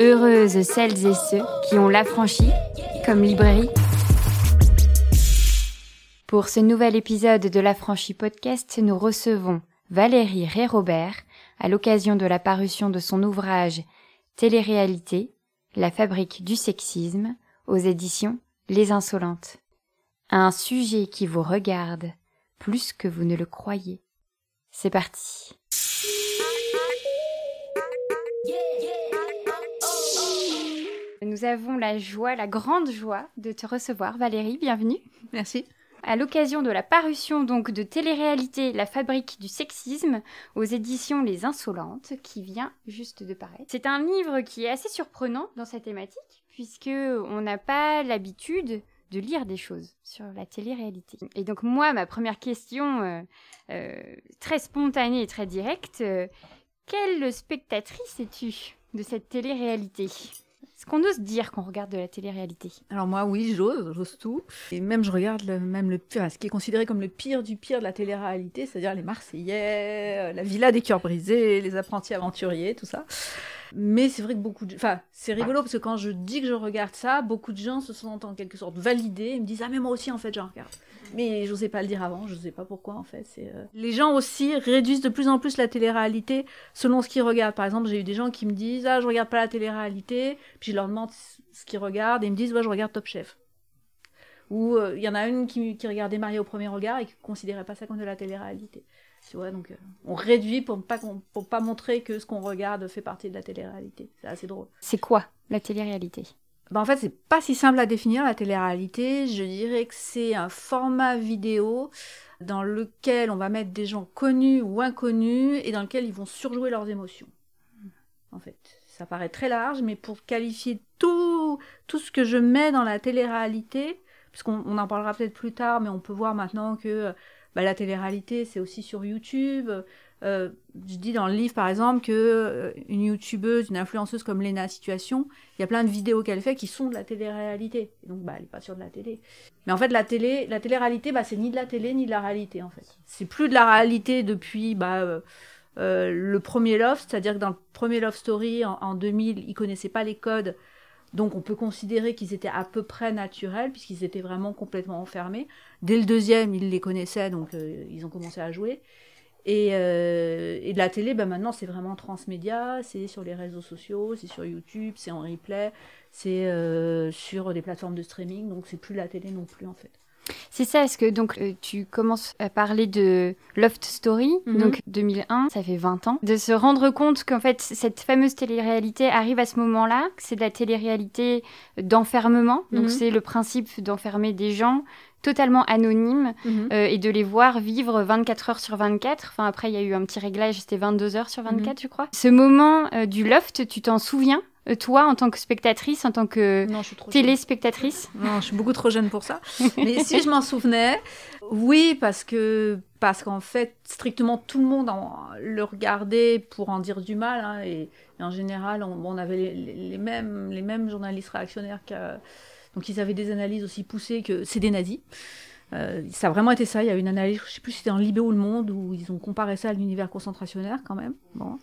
Heureuses celles et ceux qui ont l'affranchi comme librairie. Pour ce nouvel épisode de l'affranchi podcast, nous recevons Valérie Ré-Robert à l'occasion de la parution de son ouvrage Téléréalité, la fabrique du sexisme aux éditions Les Insolentes. Un sujet qui vous regarde plus que vous ne le croyez. C'est parti. Nous avons la joie, la grande joie de te recevoir, Valérie. Bienvenue. Merci. À l'occasion de la parution donc de Téléréalité, la fabrique du sexisme aux éditions Les Insolentes, qui vient juste de paraître. C'est un livre qui est assez surprenant dans sa thématique, puisque on n'a pas l'habitude de lire des choses sur la télé-réalité. Et donc moi, ma première question, euh, euh, très spontanée et très directe, euh, quelle spectatrice es-tu de cette télé-réalité? Est-ce qu'on ose dire qu'on regarde de la télé-réalité Alors moi, oui, j'ose, j'ose tout. Et même, je regarde le, même le ce qui est considéré comme le pire du pire de la télé-réalité, c'est-à-dire les Marseillais, la Villa des cœurs brisés, les apprentis aventuriers, tout ça. Mais c'est vrai que beaucoup de... Enfin, c'est rigolo parce que quand je dis que je regarde ça, beaucoup de gens se sentent en quelque sorte validés et me disent « Ah mais moi aussi en fait j'en regarde ». Mais je n'osais pas le dire avant, je ne sais pas pourquoi en fait. Euh, les gens aussi réduisent de plus en plus la télé-réalité selon ce qu'ils regardent. Par exemple, j'ai eu des gens qui me disent Ah je regarde pas la télé-réalité, puis je leur demande ce qu'ils regardent et ils me disent Ouais je regarde Top Chef. Ou euh, il y en a une qui, regardait Marie au premier regard et qui considérait pas ça comme de la télé-réalité. Tu vois, donc euh, on réduit pour ne pas, pour pas montrer que ce qu'on regarde fait partie de la télé-réalité. C'est assez drôle. C'est quoi la télé-réalité? Ben en fait, c'est pas si simple à définir la télé-réalité. Je dirais que c'est un format vidéo dans lequel on va mettre des gens connus ou inconnus et dans lequel ils vont surjouer leurs émotions. En fait, ça paraît très large, mais pour qualifier tout, tout ce que je mets dans la télé-réalité, puisqu'on en parlera peut-être plus tard, mais on peut voir maintenant que bah, la télé-réalité, c'est aussi sur YouTube. Euh, je dis dans le livre, par exemple, que euh, une youtubeuse, une influenceuse comme Lena Situation, il y a plein de vidéos qu'elle fait qui sont de la télé-réalité. donc, bah, elle n'est pas sur de la télé. Mais en fait, la télé, la télé-réalité, bah, c'est ni de la télé ni de la réalité, en fait. C'est plus de la réalité depuis bah, euh, le premier Love, c'est-à-dire que dans le premier Love Story, en, en 2000, ils connaissaient pas les codes donc on peut considérer qu'ils étaient à peu près naturels, puisqu'ils étaient vraiment complètement enfermés. Dès le deuxième, ils les connaissaient, donc euh, ils ont commencé à jouer. Et, euh, de la télé, ben maintenant, c'est vraiment transmédia, c'est sur les réseaux sociaux, c'est sur YouTube, c'est en replay, c'est euh, sur des plateformes de streaming, donc c'est plus la télé non plus en fait. C'est ça, est-ce que donc euh, tu commences à parler de Loft Story, mhm. donc 2001, ça fait 20 ans, de se rendre compte qu'en fait cette fameuse télé-réalité arrive à ce moment-là, que c'est de la télé-réalité d'enfermement, donc mhm. c'est le principe d'enfermer des gens totalement anonymes mhm. euh, et de les voir vivre 24 heures sur 24. Enfin après il y a eu un petit réglage, c'était 22 heures sur 24 je crois. Ce moment euh, du Loft, tu t'en souviens? Toi, en tant que spectatrice, en tant que téléspectatrice Non, je suis beaucoup trop jeune pour ça. Mais si je m'en souvenais, oui, parce que parce qu'en fait, strictement tout le monde le regardait pour en dire du mal. Hein, et, en général, on, avait les, mêmes, les mêmes journalistes réactionnaires. donc ils avaient des analyses aussi poussées que c'est des nazis. Euh, ça a vraiment été ça. Il y a une analyse, je ne sais plus si c'était en Libé ou Le Monde, où ils ont comparé ça à l'univers concentrationnaire quand même. Bon.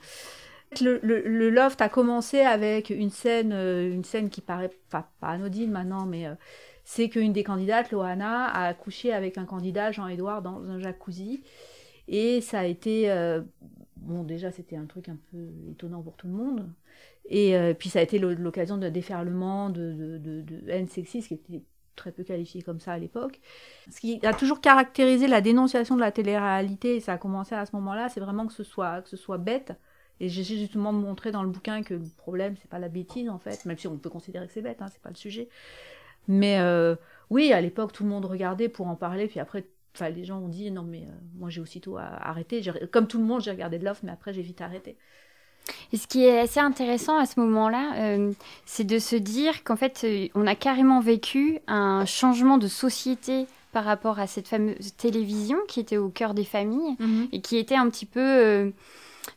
Le, loft a commencé avec une scène, euh, une scène qui paraît pas, anodine maintenant, mais euh, c'est qu'une des candidates, Loana, a accouché avec un candidat, Jean-Édouard, dans un jacuzzi. Et ça a été. Euh, bon, déjà, c'était un truc un peu étonnant pour tout le monde. Et puis, ça a été l'occasion d'un déferlement de, de, de, haine sexiste qui était très peu qualifié comme ça à l'époque. Ce qui a toujours caractérisé la dénonciation de la télé-réalité, et ça a commencé à ce moment-là, c'est vraiment que ce soit, que ce soit bête, et j'essaie justement de montrer dans le bouquin que le problème, c'est pas la bêtise, en fait, même si on peut considérer que c'est bête, hein, c'est pas le sujet. Mais euh, oui, à l'époque, tout le monde regardait pour en parler, puis après, les gens ont dit non, mais euh, moi j'ai aussitôt arrêté. Comme tout le monde, j'ai regardé de l'offre, mais après, j'ai vite arrêté. Et ce qui est assez intéressant à ce moment-là, euh, c'est de se dire qu'en fait, on a carrément vécu un changement de société par rapport à cette fameuse télévision qui était au cœur des familles mm-hmm. et qui était un petit peu.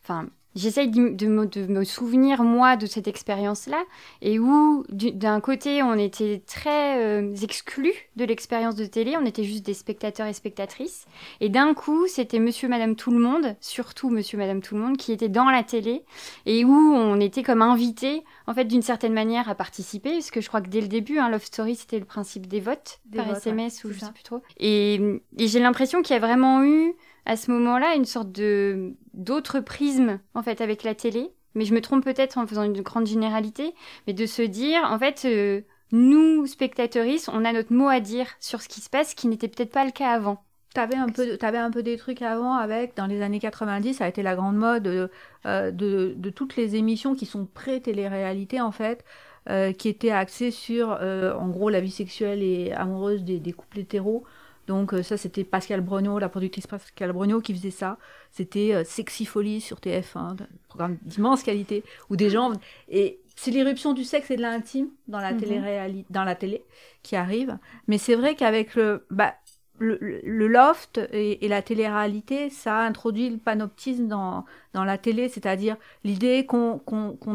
Enfin, j'essaye de, me souvenir, moi, de cette expérience-là, et où, d'un côté, on était très euh, exclus de l'expérience de télé, on était juste des spectateurs et spectatrices, et d'un coup, c'était monsieur, madame, tout le monde, surtout monsieur, madame, tout le monde, qui était dans la télé, et où on était comme invités, en fait, d'une certaine manière, à participer, parce que je crois que dès le début, hein, Love Story, c'était le principe des votes par SMS, ou je sais plus trop. Et, et j'ai l'impression qu'il y a vraiment eu à ce moment-là une sorte de d'autre prisme en fait avec la télé. Mais je me trompe peut-être en faisant une grande généralité, mais de se dire en fait euh, nous spectateuristes, on a notre mot à dire sur ce qui se passe, qui n'était peut-être pas le cas avant. T'avais un peu, avais un peu des trucs avant avec, dans les années 90, ça a été la grande mode euh, de, de, toutes les émissions qui sont pré-télé-réalité en fait, euh, qui étaient axées sur, en gros, la vie sexuelle et amoureuse des, des couples hétéros. Donc euh, ça, c'était Pascal Bruno, la productrice Pascal Bruno qui faisait ça. C'était euh, Sexy Folie sur TF1, un programme d'immense qualité, où des gens... Et c'est l'irruption du sexe et de l'intime dans la mhm. télé dans la télé qui arrive. Mais c'est vrai qu'avec le, bah, le, loft et, la télé-réalité, ça a introduit le panoptisme dans, dans la télé, c'est-à-dire l'idée qu'on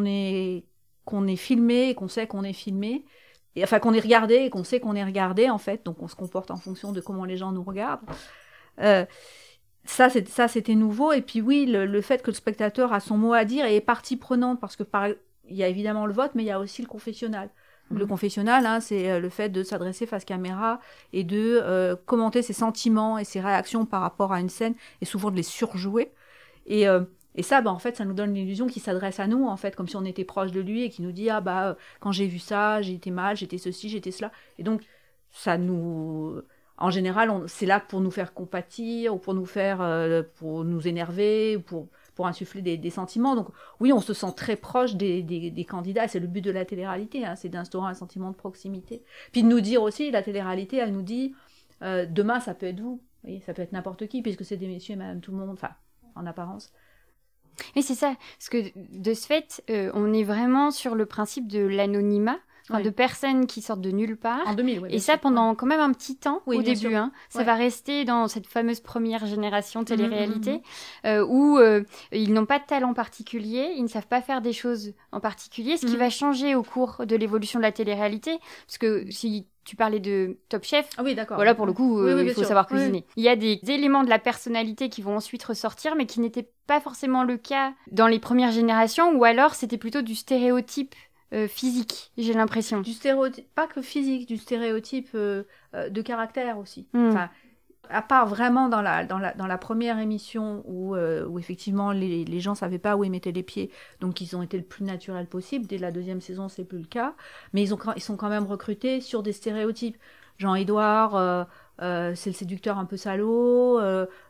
est, qu'on est filmé et qu'on sait qu'on est filmé enfin qu'on est regardé et qu'on sait qu'on est regardé en fait, donc on se comporte en fonction de comment les gens nous regardent. Euh, ça, c'était nouveau. Et puis oui, le, fait que le spectateur a son mot à dire et est partie prenante, parce que par, il y a évidemment le vote, mais il y a aussi le confessionnal. Le mmh. confessionnal, hein, c'est euh, le fait de s'adresser face caméra et de euh, commenter ses sentiments et ses réactions par rapport à une scène, et souvent de les surjouer. Et et ça, bah, en fait, ça nous donne l'illusion qu'il s'adresse à nous, en fait, comme si on était proche de lui et qu'il nous dit Ah, bah, euh, quand j'ai vu ça, été mal, j'étais ceci, j'étais cela. Et donc, ça nous. En général, c'est là pour nous faire compatir ou pour nous faire. Euh, pour nous énerver ou pour, pour insuffler des, sentiments. Donc, oui, on se sent très proche des, des, candidats. C'est le but de la télé-réalité, hein, c'est d'instaurer un sentiment de proximité. Puis de nous dire aussi, la télé-réalité, elle nous dit euh, Demain, ça peut être vous. Oui, ça peut être n'importe qui, puisque c'est des messieurs et madame tout le monde, enfin, en apparence. Mais c'est ça, parce que de ce fait, euh, on est vraiment sur le principe de l'anonymat. De personnes qui sortent de nulle part. En 2000, oui. Et ça pendant quand même un petit temps au début. Hein. Ça va rester dans cette fameuse première génération mmh, télé-réalité mmh, mmh. euh, où euh, ils n'ont pas de talent particulier, ils ne savent pas faire des choses en particulier, ce qui va changer au cours de l'évolution de la télé-réalité. Parce que si tu parlais de Top Chef. Ah oui, d'accord. Voilà, pour le coup, euh, il faut savoir cuisiner. Il y a des éléments de la personnalité qui vont ensuite ressortir, mais qui n'étaient pas forcément le cas dans les premières générations, ou alors c'était plutôt du stéréotype euh, physique, j'ai l'impression. Du stéréotype, pas que physique, du stéréotype euh, de caractère aussi. Hmm. Enfin, à part vraiment dans la, dans la, dans la première émission où, euh, où effectivement les, les gens ne savaient pas où ils mettaient les pieds, donc ils ont été le plus naturel possible. Dès la deuxième saison, c'est plus le cas. Mais ils, ont, ils sont quand même recrutés sur des stéréotypes. Jean-Édouard, euh, euh, c'est le séducteur un peu salaud.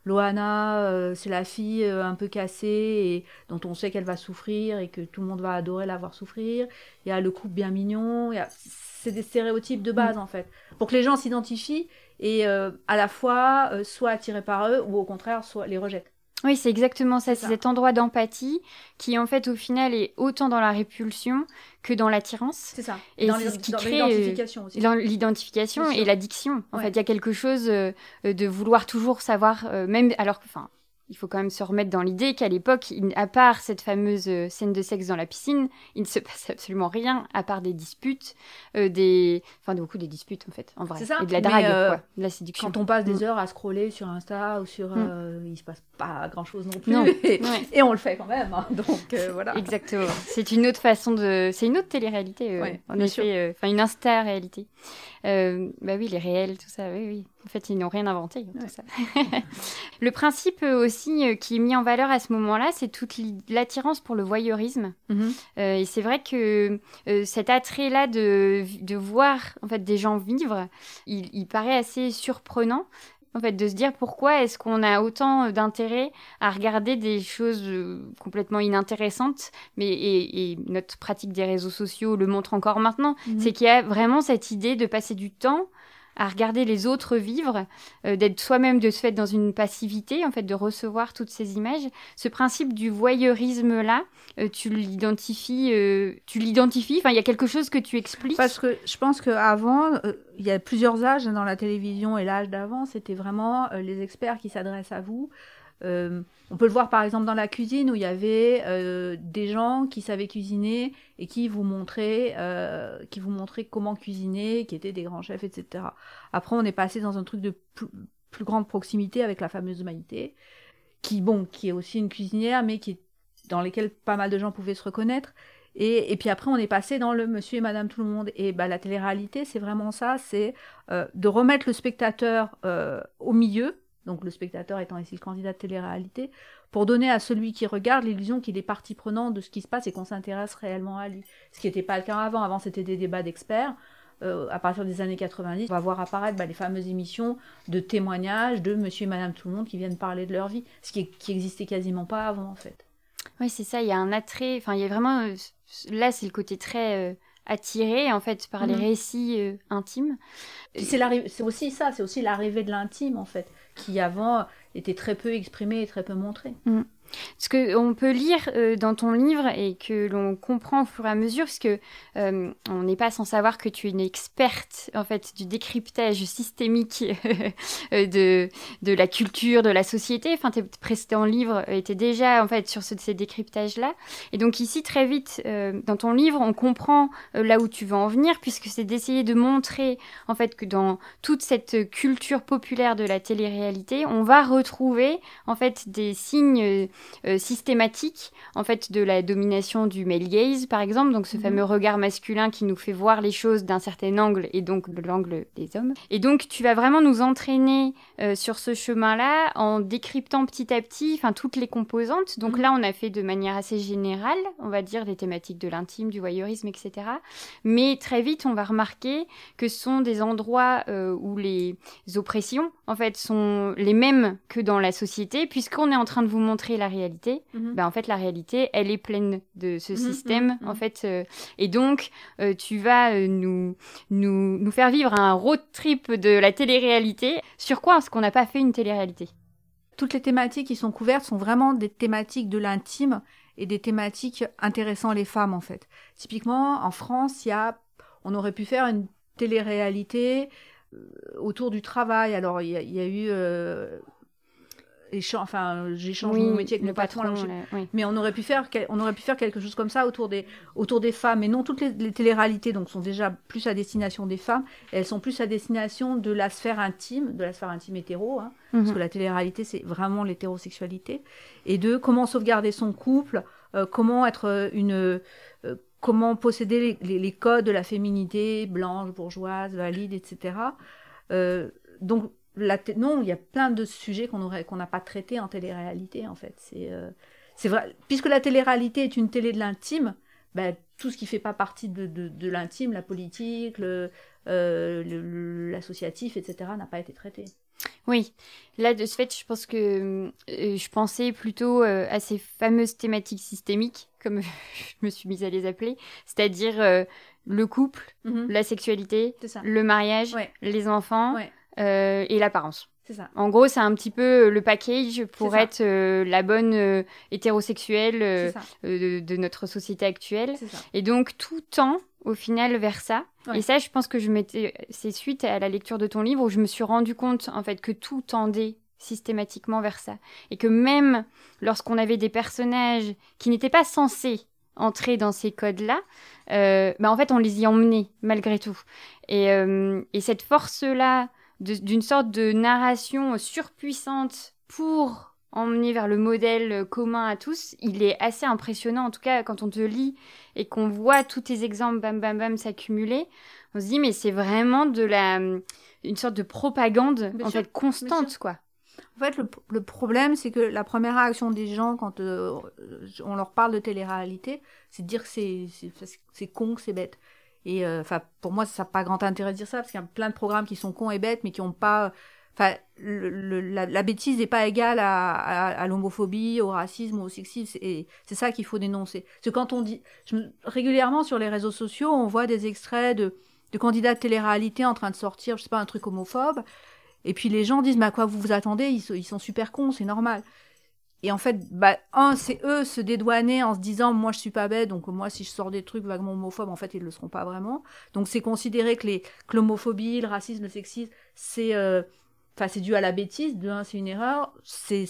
Loana, c'est la fille un peu cassée et dont on sait qu'elle va souffrir et que tout le monde va adorer la voir souffrir. Il y a le couple bien mignon. C'est des stéréotypes de base, mm. en fait. Pour que les gens s'identifient et euh, à la fois euh, soit attirés par eux ou au contraire soit les rejettent. Oui, c'est exactement ça. C'est cet endroit d'empathie qui, en fait, au final, est autant dans la répulsion que dans l'attirance. C'est ça. Et c'est ce qui crée euh, l'identification aussi. L'identification et l'addiction. En fait, il y a quelque chose de vouloir toujours savoir, même alors que, enfin, il faut quand même se remettre dans l'idée qu'à l'époque, à part cette fameuse euh, scène de sexe dans la piscine, il ne se passe absolument rien à part des disputes, euh, des, enfin beaucoup des disputes en fait, en vrai, ça. et de la drague, euh, quoi, de la séduction. Quand on passe des mm. heures à scroller sur Insta ou sur, mm. il se passe pas grand chose non plus, Et, on le fait quand même, hein. donc voilà. Exactement. C'est une autre façon de, c'est une autre télé-réalité, en effet, enfin une insta-réalité. bah oui, les réels, tout ça, oui, oui. En fait, ils n'ont rien inventé. Ça. le principe aussi euh, qui est mis en valeur à ce moment-là, c'est toute l'attirance pour le voyeurisme. Mhm. Euh, et c'est vrai que euh, cet attrait-là de, de, voir en fait des gens vivre, il, il paraît assez surprenant. En fait, de se dire pourquoi est-ce qu'on a autant d'intérêt à regarder des choses complètement inintéressantes, mais et, notre pratique des réseaux sociaux le montre encore maintenant, mhm. c'est qu'il y a vraiment cette idée de passer du temps à regarder les autres vivre, euh, d'être soi-même de se fait dans une passivité, en fait, de recevoir toutes ces images. Ce principe du voyeurisme là, euh, tu l'identifies, euh, tu l'identifies? Enfin, il y a quelque chose que tu expliques? Parce que je pense qu'avant, il y a plusieurs âges dans la télévision et l'âge d'avant, c'était vraiment les experts qui s'adressent à vous. Euh, on peut le voir par exemple dans la cuisine où il y avait euh, des gens qui savaient cuisiner et qui vous montraient, euh, qui vous montraient comment cuisiner, qui étaient des grands chefs, etc. Après, on est passé dans un truc de plus, grande proximité avec la fameuse Maïté, qui bon, qui est aussi une cuisinière, mais qui dans lesquelles pas mal de gens pouvaient se reconnaître. Et, et, puis après, on est passé dans le monsieur et madame tout le monde. Et bah, la télé-réalité, c'est vraiment ça, c'est de remettre le spectateur au milieu, donc le spectateur étant ici le candidat de télé-réalité, pour donner à celui qui regarde l'illusion qu'il est partie prenante de ce qui se passe et qu'on s'intéresse réellement à lui. Ce qui n'était pas le cas avant. Avant, c'était des débats d'experts. Euh, à partir des années 90, on va voir apparaître bah, les fameuses émissions de témoignages de monsieur et madame tout le monde qui viennent parler de leur vie, ce qui, qui existait quasiment pas avant en fait. Oui, c'est ça, il y a un attrait, enfin il y a vraiment, euh, là c'est le côté très... Euh, attiré en fait par les mhm. récits intimes. C'est aussi ça, c'est aussi l'arrivée de l'intime en fait qui avant était très peu exprimé et très peu montré. Mm. Ce qu'on peut lire euh, dans ton livre et que l'on comprend au fur et à mesure, parce que euh, on n'est pas sans savoir que tu es une experte en fait du décryptage systémique euh, de, de la culture, de la société. Enfin, tes précédents livres étaient déjà en fait sur ce, ces décryptages-là. Et donc ici, très vite, dans ton livre, on comprend là où tu veux en venir, puisque c'est d'essayer de montrer en fait que dans toute cette culture populaire de la télé-réalité, on va retrouver en fait des signes euh, systématique en fait de la domination du male gaze par exemple, donc ce mhm. fameux regard masculin qui nous fait voir les choses d'un certain angle et donc de l'angle des hommes. Et donc tu vas vraiment nous entraîner euh, sur ce chemin-là en décryptant petit à petit enfin toutes les composantes. Donc mhm. là on a fait de manière assez générale, on va dire des thématiques de l'intime, du voyeurisme, etc. Mais très vite on va remarquer que ce sont des endroits euh, où les oppressions en fait sont les mêmes que dans la société puisqu'on est en train de vous montrer la réalité, mhm. ben, en fait, la réalité, elle est pleine de ce mhm, système, mhm, en fait. Euh, et donc, euh, tu vas euh, nous, nous, nous faire vivre un road trip de la télé-réalité. Sur quoi est-ce qu'on n'a pas fait une télé-réalité? Toutes les thématiques qui sont couvertes sont vraiment des thématiques de l'intime et des thématiques intéressant les femmes, en fait. Typiquement, en France, il y a, on aurait pu faire une télé-réalité autour du travail. Alors, il y, a eu enfin j'échange mon métier avec le patron, mais on aurait pu faire on aurait pu faire quelque chose comme ça autour des autour des femmes. Et non toutes les, les téléréalités donc sont déjà plus à destination des femmes. Elles sont plus à destination de la sphère intime de la sphère intime hétéro hein, mhm. parce que la télé-réalité c'est vraiment l'hétérosexualité. Et de comment sauvegarder son couple euh, comment être une euh, comment posséder les, codes de la féminité blanche bourgeoise valide etc euh, donc non, il y a plein de sujets qu'on aurait qu'on n'a pas traités en télé-réalité en fait. C'est euh, c'est vrai puisque la télé-réalité est une télé de l'intime, ben, tout ce qui fait pas partie de, de, l'intime, la politique, le, euh, l'associatif, etc., n'a pas été traité. Oui, là de ce fait, je pense que euh, je pensais plutôt à ces fameuses thématiques systémiques, comme je me suis mise à les appeler, c'est-à-dire le couple, mm-hmm. la sexualité, le mariage, les enfants. Euh, et l'apparence. C'est ça. En gros, c'est un petit peu le package pour être euh, la bonne euh, hétérosexuelle de, notre société actuelle. Et donc, tout tend au final vers ça. Et ça, je pense que je m'étais, c'est suite à la lecture de ton livre où je me suis rendu compte en fait que tout tendait systématiquement vers ça et que même lorsqu'on avait des personnages qui n'étaient pas censés entrer dans ces codes-là, bah en fait on les y emmenait malgré tout. Et, et cette force-là d'une sorte de narration surpuissante pour emmener vers le modèle commun à tous, il est assez impressionnant. En tout cas, quand on te lit et qu'on voit tous tes exemples bam bam bam s'accumuler, on se dit mais c'est vraiment de la une sorte de propagande en fait constante quoi. En fait, le, problème, c'est que la première réaction des gens quand euh, on leur parle de télé-réalité, c'est de dire que c'est con, que c'est bête. Et euh, enfin, pour moi, ça n'a pas grand intérêt de dire ça, parce qu'il y a plein de programmes qui sont cons et bêtes, mais qui n'ont pas. Enfin, la, bêtise n'est pas égale à, l'homophobie, au racisme, au sexisme. Et c'est ça qu'il faut dénoncer. Parce que quand on dit. régulièrement sur les réseaux sociaux, on voit des extraits de, de candidats de télé-réalité en train de sortir, je sais pas, un truc homophobe. Et puis les gens disent, mais à quoi vous vous attendez? Ils, ils sont super cons, c'est normal. Et en fait, bah, un, c'est eux se dédouaner en se disant, moi, je suis pas bête, donc moi, si je sors des trucs vaguement homophobes, en fait, ils le seront pas vraiment. Donc, c'est considérer que, les, l'homophobie, le racisme, le sexisme, c'est, euh, dû à la bêtise, de un, c'est une erreur, c'est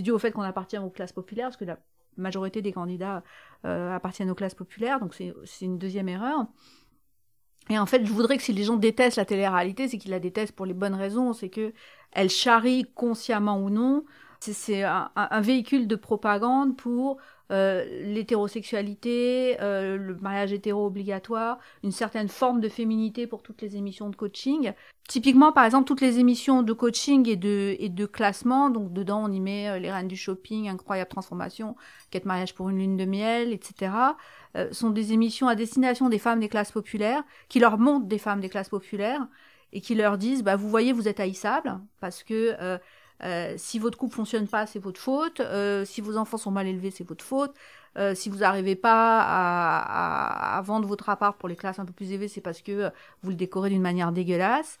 dû au fait qu'on appartient aux classes populaires, parce que la majorité des candidats euh, appartiennent aux classes populaires, donc c'est une deuxième erreur. Et en fait, je voudrais que si les gens détestent la télé-réalité, c'est qu'ils la détestent pour les bonnes raisons, c'est que elle charrie consciemment ou non. C'est un, un, véhicule de propagande pour euh, l'hétérosexualité, euh, le mariage hétéro obligatoire, une certaine forme de féminité pour toutes les émissions de coaching. Typiquement, par exemple, toutes les émissions de coaching et de, et de classement, donc dedans on y met euh, les reines du shopping, incroyable transformation, quête mariage pour une lune de miel, etc., sont des émissions à destination des femmes des classes populaires, qui leur montrent des femmes des classes populaires, et qui leur disent, bah, vous voyez, vous êtes haïssable, parce que euh, si votre couple fonctionne pas, c'est votre faute. Euh, si vos enfants sont mal élevés, c'est votre faute. Euh, si vous n'arrivez pas à, à, vendre votre appart pour les classes un peu plus élevées, c'est parce que vous le décorez d'une manière dégueulasse.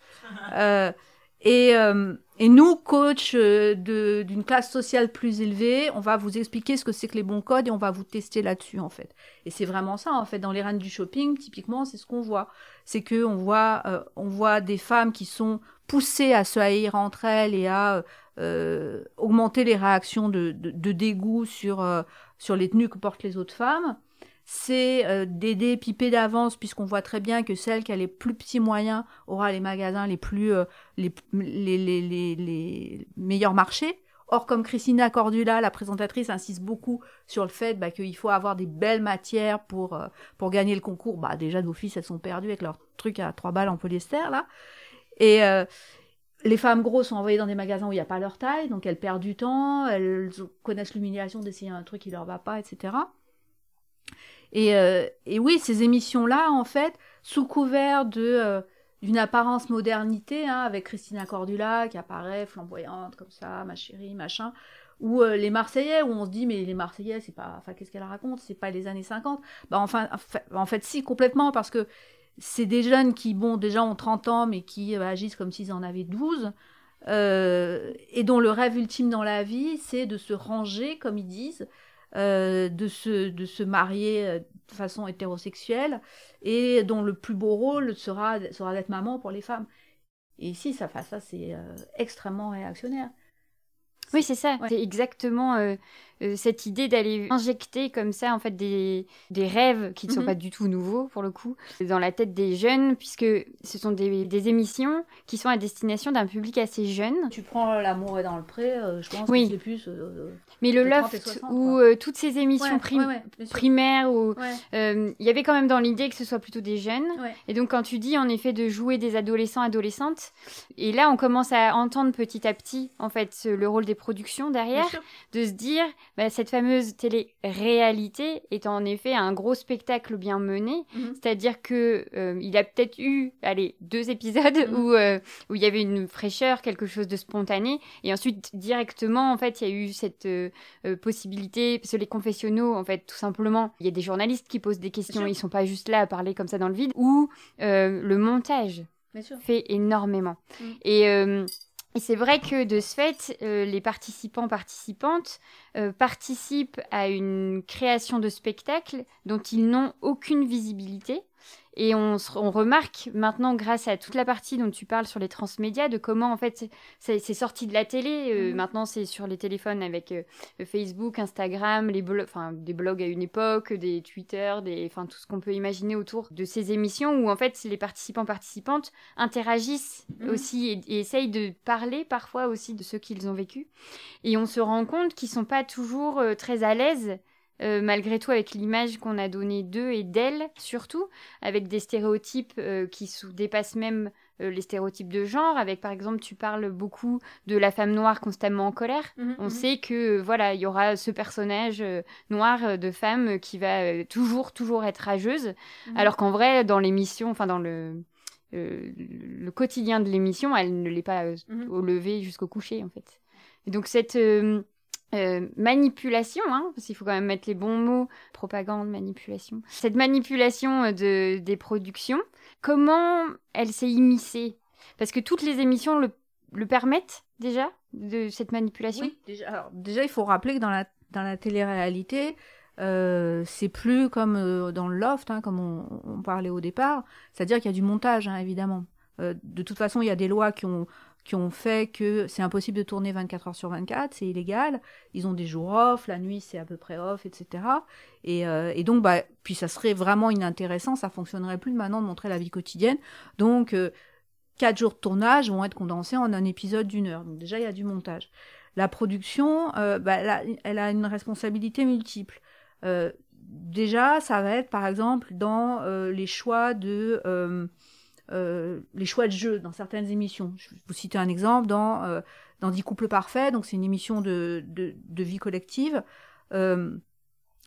Et, et, nous, coach d'une classe sociale plus élevée, on va vous expliquer ce que c'est que les bons codes et on va vous tester là-dessus en fait. Et c'est vraiment ça en fait. Dans les reines du shopping, typiquement, c'est ce qu'on voit. C'est que on voit, on voit des femmes qui sont poussées à se haïr entre elles et à euh, augmenter les réactions de, dégoût sur, euh, sur les tenues que portent les autres femmes. C'est euh, d'aider piper d'avance, puisqu'on voit très bien que celle qui a les plus petits moyens aura les magasins les plus les, les, meilleurs marchés. Or, comme Christina Cordula, la présentatrice, insiste beaucoup sur le fait bah, qu'il faut avoir des belles matières pour, pour gagner le concours, bah, déjà d'office, elles sont perdues avec leur truc à trois balles en polyester, là. Et, les femmes grosses sont envoyées dans des magasins où il n'y a pas leur taille, donc elles perdent du temps, elles connaissent l'humiliation d'essayer un truc qui leur va pas, etc. Et, euh, et oui, ces émissions-là, en fait, sous couvert de euh, d'une apparence modernité, hein, avec Christina Cordula qui apparaît flamboyante comme ça, ma chérie, machin, ou euh, les Marseillais, où on se dit mais les Marseillais, c'est pas, enfin qu'est-ce qu'elle raconte, c'est pas les années 50. Bah enfin, en fait, si complètement parce que c'est des jeunes qui, bon, déjà ont 30 ans, mais qui euh, agissent comme s'ils en avaient 12, euh, et dont le rêve ultime dans la vie, c'est de se ranger, comme ils disent, euh, de, se, de se marier de façon hétérosexuelle, et dont le plus beau rôle sera, sera d'être maman pour les femmes. Et ici, ça, ça c'est extrêmement réactionnaire. Oui, c'est ça. C'est exactement euh, cette idée d'aller injecter comme ça en fait des, des rêves qui ne sont mhm. pas du tout nouveaux pour le coup dans la tête des jeunes puisque ce sont des, des émissions qui sont à destination d'un public assez jeune. Tu prends l'amour est dans le pré, euh, je pense oui. que c'est plus. Euh, Mais le loft ou toutes ces émissions primaires où il y avait quand même dans l'idée que ce soit plutôt des jeunes. Et donc quand tu dis en effet de jouer des adolescents adolescentes et là on commence à entendre petit à petit en fait le rôle des productions derrière de se dire bah, cette fameuse télé-réalité est en effet un gros spectacle bien mené. Mhm. C'est-à-dire que euh, il a peut-être eu, allez, deux épisodes mhm. où, euh, où il y avait une fraîcheur, quelque chose de spontané, et ensuite directement, en fait, il y a eu cette euh, possibilité, parce que les confessionnaux, en fait, tout simplement, il y a des journalistes qui posent des questions, ils sont pas juste là à parler comme ça dans le vide, ou le montage fait énormément. Mhm. Et et c'est vrai que de ce fait, euh, les participants participantes euh, participent à une création de spectacle dont ils n'ont aucune visibilité et on, remarque maintenant, grâce à toute la partie dont tu parles sur les transmédias, de comment en fait c'est sorti de la télé. Euh, mhm. Maintenant, c'est sur les téléphones avec euh, Facebook, Instagram, les blogs, enfin des blogs à une époque, des Twitter, des, enfin tout ce qu'on peut imaginer autour de ces émissions où en fait les participants participantes interagissent mhm. aussi et, et, essayent de parler parfois aussi de ce qu'ils ont vécu. Et on se rend compte qu'ils sont pas toujours euh, très à l'aise euh, malgré tout avec l'image qu'on a donnée d'eux et d'elles surtout, avec des stéréotypes euh, qui dépassent même euh, les stéréotypes de genre, avec par exemple tu parles beaucoup de la femme noire constamment en colère. Mhm, On mhm. sait que voilà, il y aura ce personnage noir de femme qui va toujours toujours être rageuse, mhm. alors qu'en vrai dans l'émission, enfin dans le le quotidien de l'émission, elle ne l'est pas au lever jusqu'au coucher en fait. Et donc cette euh, manipulation, hein, parce qu'il faut quand même mettre les bons mots, propagande, manipulation. Cette manipulation euh, de, des productions, comment elle s'est immiscée? Parce que toutes les émissions le, permettent déjà, de cette manipulation? Oui, déjà, alors, déjà il faut rappeler que dans la, télé-réalité, euh, c'est plus comme dans le loft, hein, comme on, on, parlait au départ, c'est-à-dire qu'il y a du montage, hein, évidemment. de toute façon, il y a des lois qui ont qui ont fait que c'est impossible de tourner 24 heures sur 24, c'est illégal. Ils ont des jours off, la nuit c'est à peu près off, etc. Et, euh, et, donc, bah, puis ça serait vraiment inintéressant, ça fonctionnerait plus maintenant de montrer la vie quotidienne. Donc, euh, quatre jours de tournage vont être condensés en un épisode d'une heure. Donc déjà, il y a du montage. La production, euh, bah, elle, a, une responsabilité multiple. Euh, déjà, ça va être par exemple dans les choix de les choix de jeu dans certaines émissions. Je vais vous citer un exemple dans dans 10 couples parfaits. Donc c'est une émission de, de, vie collective.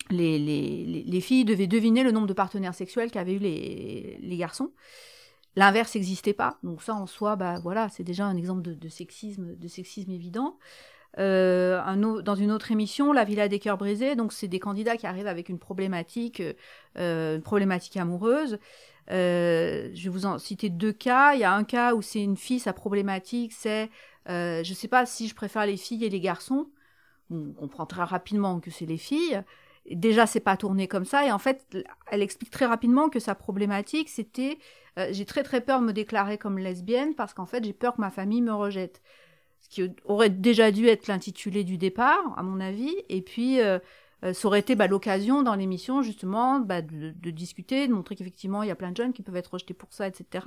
Les, les, les, filles devaient deviner le nombre de partenaires sexuels qu'avaient eu les, les garçons. L'inverse n'existait pas. Donc ça, en soi, bah voilà, c'est déjà un exemple de, sexisme, de sexisme évident. Euh, dans une autre émission, La Villa des cœurs brisés. Donc c'est des candidats qui arrivent avec une problématique, euh, une problématique amoureuse. Euh, je vais vous en citer deux cas. Il y a un cas où c'est une fille, sa problématique, c'est, je ne sais pas si je préfère les filles et les garçons. On comprend très rapidement que c'est les filles déjà c'est pas tourné comme ça et en fait elle explique très rapidement que sa problématique c'était euh, j'ai très très peur de me déclarer comme lesbienne parce qu'en fait j'ai peur que ma famille me rejette ce qui aurait déjà dû être l'intitulé du départ à mon avis et puis euh, ça aurait été bah, l'occasion dans l'émission justement bah, de, de, discuter de montrer qu'effectivement il y a plein de jeunes qui peuvent être rejetés pour ça etc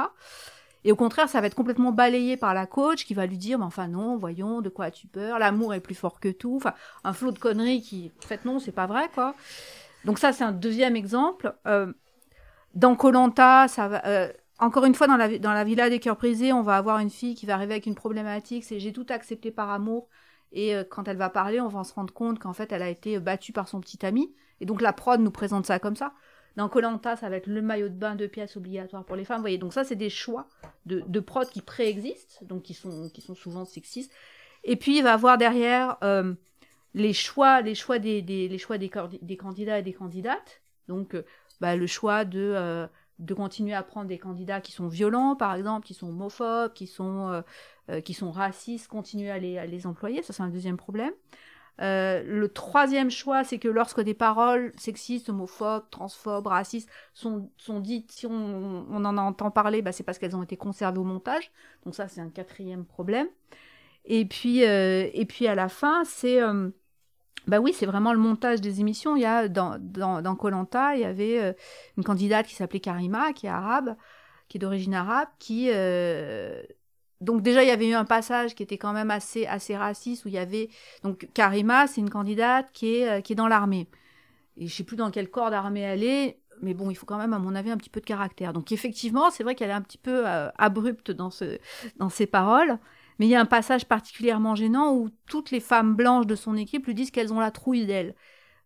et au contraire, ça va être complètement balayé par la coach qui va lui dire, mais enfin non, voyons, de quoi as-tu peur? L'amour est plus fort que tout. Enfin, un flot de conneries qui, en fait, non, c'est pas vrai, quoi. Donc ça, c'est un deuxième exemple. Euh, dans Colanta, ça va. Euh, encore une fois, dans la, dans la villa des cœurs brisés, on va avoir une fille qui va arriver avec une problématique, c'est j'ai tout accepté par amour. Et euh, quand elle va parler, on va se rendre compte qu'en fait, elle a été battue par son petit ami. Et donc la prod nous présente ça comme ça. Dans Colanta, ça va être le maillot de bain de pièces obligatoire pour les femmes. Vous voyez, donc ça, c'est des choix de, prod qui préexistent, donc qui sont, qui sont souvent sexistes. Et puis, il va avoir derrière euh, les choix, les choix, des, les choix des, des, candidats et des candidates. Donc, euh, bah, le choix de, euh, de continuer à prendre des candidats qui sont violents, par exemple, qui sont homophobes, qui sont, qui sont racistes, continuer à les, à les employer. Ça, c'est un deuxième problème. Euh, le troisième choix, c'est que lorsque des paroles sexistes, homophobes, transphobes, racistes sont, sont dites, si on, on en entend parler, bah, c'est parce qu'elles ont été conservées au montage. Donc ça, c'est un quatrième problème. Et puis, euh, et puis à la fin, c'est... Euh, bah oui, c'est vraiment le montage des émissions. Il y a dans dans Colanta, il y avait une candidate qui s'appelait Karima, qui est arabe, qui est d'origine arabe, qui donc déjà il y avait eu un passage qui était quand même assez assez raciste où il y avait donc Karima c'est une candidate qui est euh, qui est dans l'armée. Et je sais plus dans quel corps d'armée elle est mais bon il faut quand même à mon avis un petit peu de caractère. Donc effectivement c'est vrai qu'elle est un petit peu euh, abrupte dans ce dans ses paroles mais il y a un passage particulièrement gênant où toutes les femmes blanches de son équipe lui disent qu'elles ont la trouille d'elle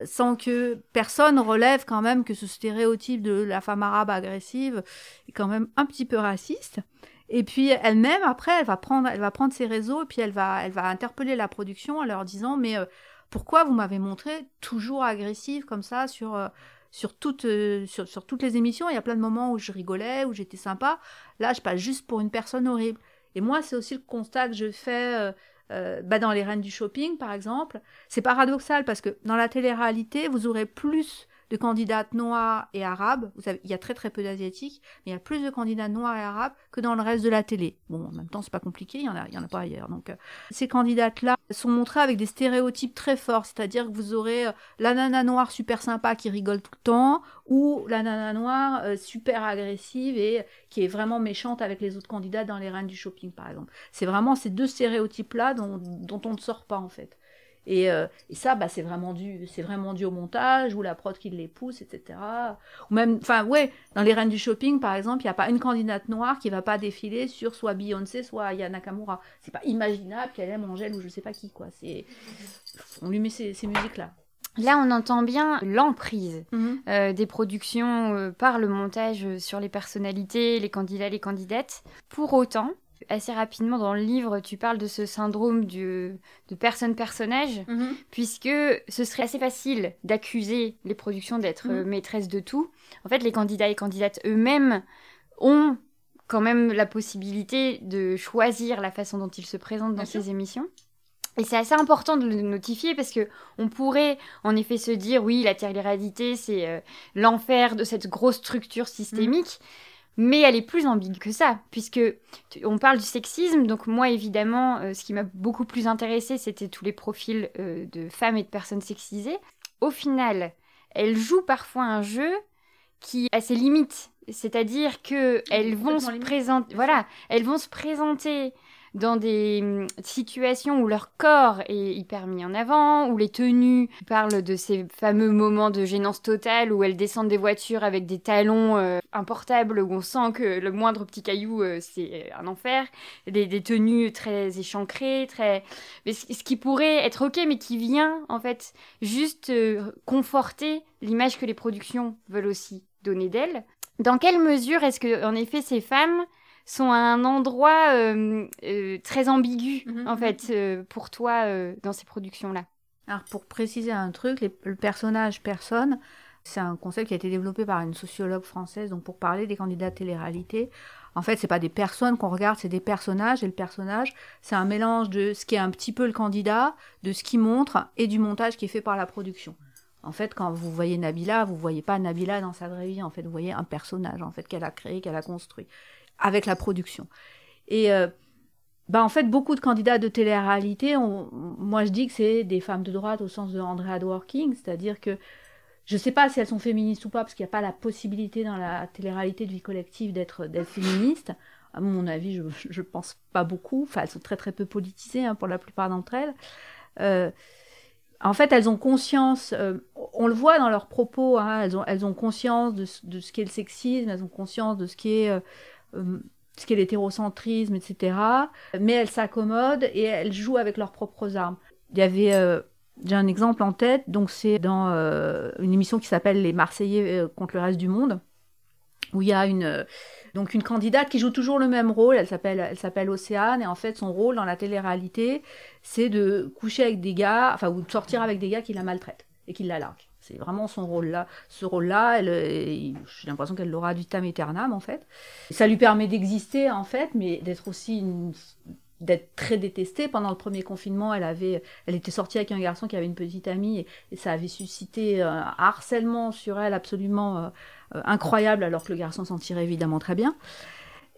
sans que personne relève quand même que ce stéréotype de la femme arabe agressive est quand même un petit peu raciste. Et puis elle-même, après, elle va prendre, elle va prendre ses réseaux et puis elle va, elle va interpeller la production en leur disant mais euh, pourquoi vous m'avez montré toujours agressive comme ça sur euh, sur toutes euh, sur, sur, toutes les émissions? Il y a plein de moments où je rigolais, où j'étais sympa. Là, je passe juste pour une personne horrible. Et moi, c'est aussi le constat que je fais. bah dans les reines du shopping, par exemple, c'est paradoxal parce que dans la télé-réalité, vous aurez plus de candidates noires et arabes. Vous savez, il y a très très peu d'asiatiques, mais il y a plus de candidats noirs et arabes que dans le reste de la télé. Bon, en même temps, c'est pas compliqué, il y en a, il y en a pas ailleurs. Donc, euh, ces candidates-là sont montrées avec des stéréotypes très forts, c'est-à-dire que vous aurez euh, la nana noire super sympa qui rigole tout le temps, ou la nana noire euh, super agressive et qui est vraiment méchante avec les autres candidats dans les reines du shopping, par exemple. C'est vraiment ces deux stéréotypes-là dont, dont on ne sort pas en fait. Euh, et, ça, bah, c'est vraiment dû, c'est vraiment dû au montage ou la prod qui les pousse, etc. Ou même, enfin, ouais, dans les reines du shopping, par exemple, il n'y a pas une candidate noire qui va pas défiler sur soit Beyoncé, soit Aya Nakamura. C'est pas imaginable qu'elle aime Angèle ou je sais pas qui, quoi. C'est, on lui met ces, musiques-là. Là, on entend bien l'emprise mhm. euh, des productions euh, par le montage sur les personnalités, les candidats, les candidates. Pour autant, assez rapidement dans le livre, tu parles de ce syndrome de personne-personnage, mhm. puisque ce serait assez facile d'accuser les productions d'être mhm. maîtresses de tout. En fait, les candidats et candidates eux-mêmes ont quand même la possibilité de choisir la façon dont ils se présentent dans ces émissions. Et c'est assez important de le notifier parce que on pourrait en effet se dire oui, la télé-réalité c'est euh, l'enfer de cette grosse structure systémique. Mais elle est plus ambiguë que ça, puisque on parle du sexisme. Donc moi, évidemment, euh, ce qui m'a beaucoup plus intéressé, c'était tous les profils euh, de femmes et de personnes sexisées. Au final, elle joue parfois un jeu qui a ses limites. C'est-à-dire que elles vont se présenter, voilà, elles vont se présenter dans des hum, situations où leur corps est hyper mis en avant, où les tenues parlent de ces fameux moments de gênance totale où elles descendent des voitures avec des talons euh, importables où on sent que le moindre petit caillou euh, c'est un enfer, des, tenues très échancrées, très mais ce qui pourrait être ok mais qui vient en fait juste euh, conforter l'image que les productions veulent aussi donner d'elles. Dans quelle mesure est-ce que en effet ces femmes sont à un endroit euh, euh, très ambigu, mhm, en mhm. fait, euh, pour toi, dans ces productions-là. Alors, pour préciser un truc, le personnage personne, c'est un concept qui a été développé par une sociologue française, donc pour parler des candidats télé-réalité. En fait, c'est pas des personnes qu'on regarde, c'est des personnages, et le personnage, c'est un mélange de ce qui est un petit peu le candidat, de ce qu'il montre, et du montage qui est fait par la production. En fait, quand vous voyez Nabila, vous voyez pas Nabila dans sa vraie vie. En fait, vous voyez un personnage, en fait, qu'elle a créé, qu'elle a construit avec la production. Et euh, bah en fait, beaucoup de candidats de télé-réalité, moi je dis que c'est des femmes de droite au sens de Andrea Dworkin, c'est-à-dire que je ne sais pas si elles sont féministes ou pas, parce qu'il n'y a pas la possibilité dans la télé-réalité de vie collective d'être féministes. À mon avis, je ne pense pas beaucoup. Enfin, elles sont très très peu politisées hein, pour la plupart d'entre elles. Euh, en fait, elles ont conscience, euh, on le voit dans leurs propos, hein, elles, ont, elles ont conscience de, de ce qu'est le sexisme, elles ont conscience de ce qu'est euh, ce qu'est l'hétérocentrisme, etc. Mais elles s'accommodent et elles jouent avec leurs propres armes. Il y avait, euh, j'ai un exemple en tête, donc c'est dans euh, une émission qui s'appelle Les Marseillais contre le reste du monde, où il y a une, donc une candidate qui joue toujours le même rôle, elle s'appelle, elle s'appelle Océane, et en fait son rôle dans la télé-réalité, c'est de coucher avec des gars, enfin, ou de sortir avec des gars qui la maltraitent et qui la larguent. C'est vraiment son rôle-là. Ce rôle-là, j'ai l'impression qu'elle l'aura du tam aeternam, en fait. Ça lui permet d'exister, en fait, mais d'être aussi d'être très détestée. Pendant le premier confinement, elle avait, elle était sortie avec un garçon qui avait une petite amie et, ça avait suscité un harcèlement sur elle absolument euh, euh, incroyable, alors que le garçon s'en tirait évidemment très bien.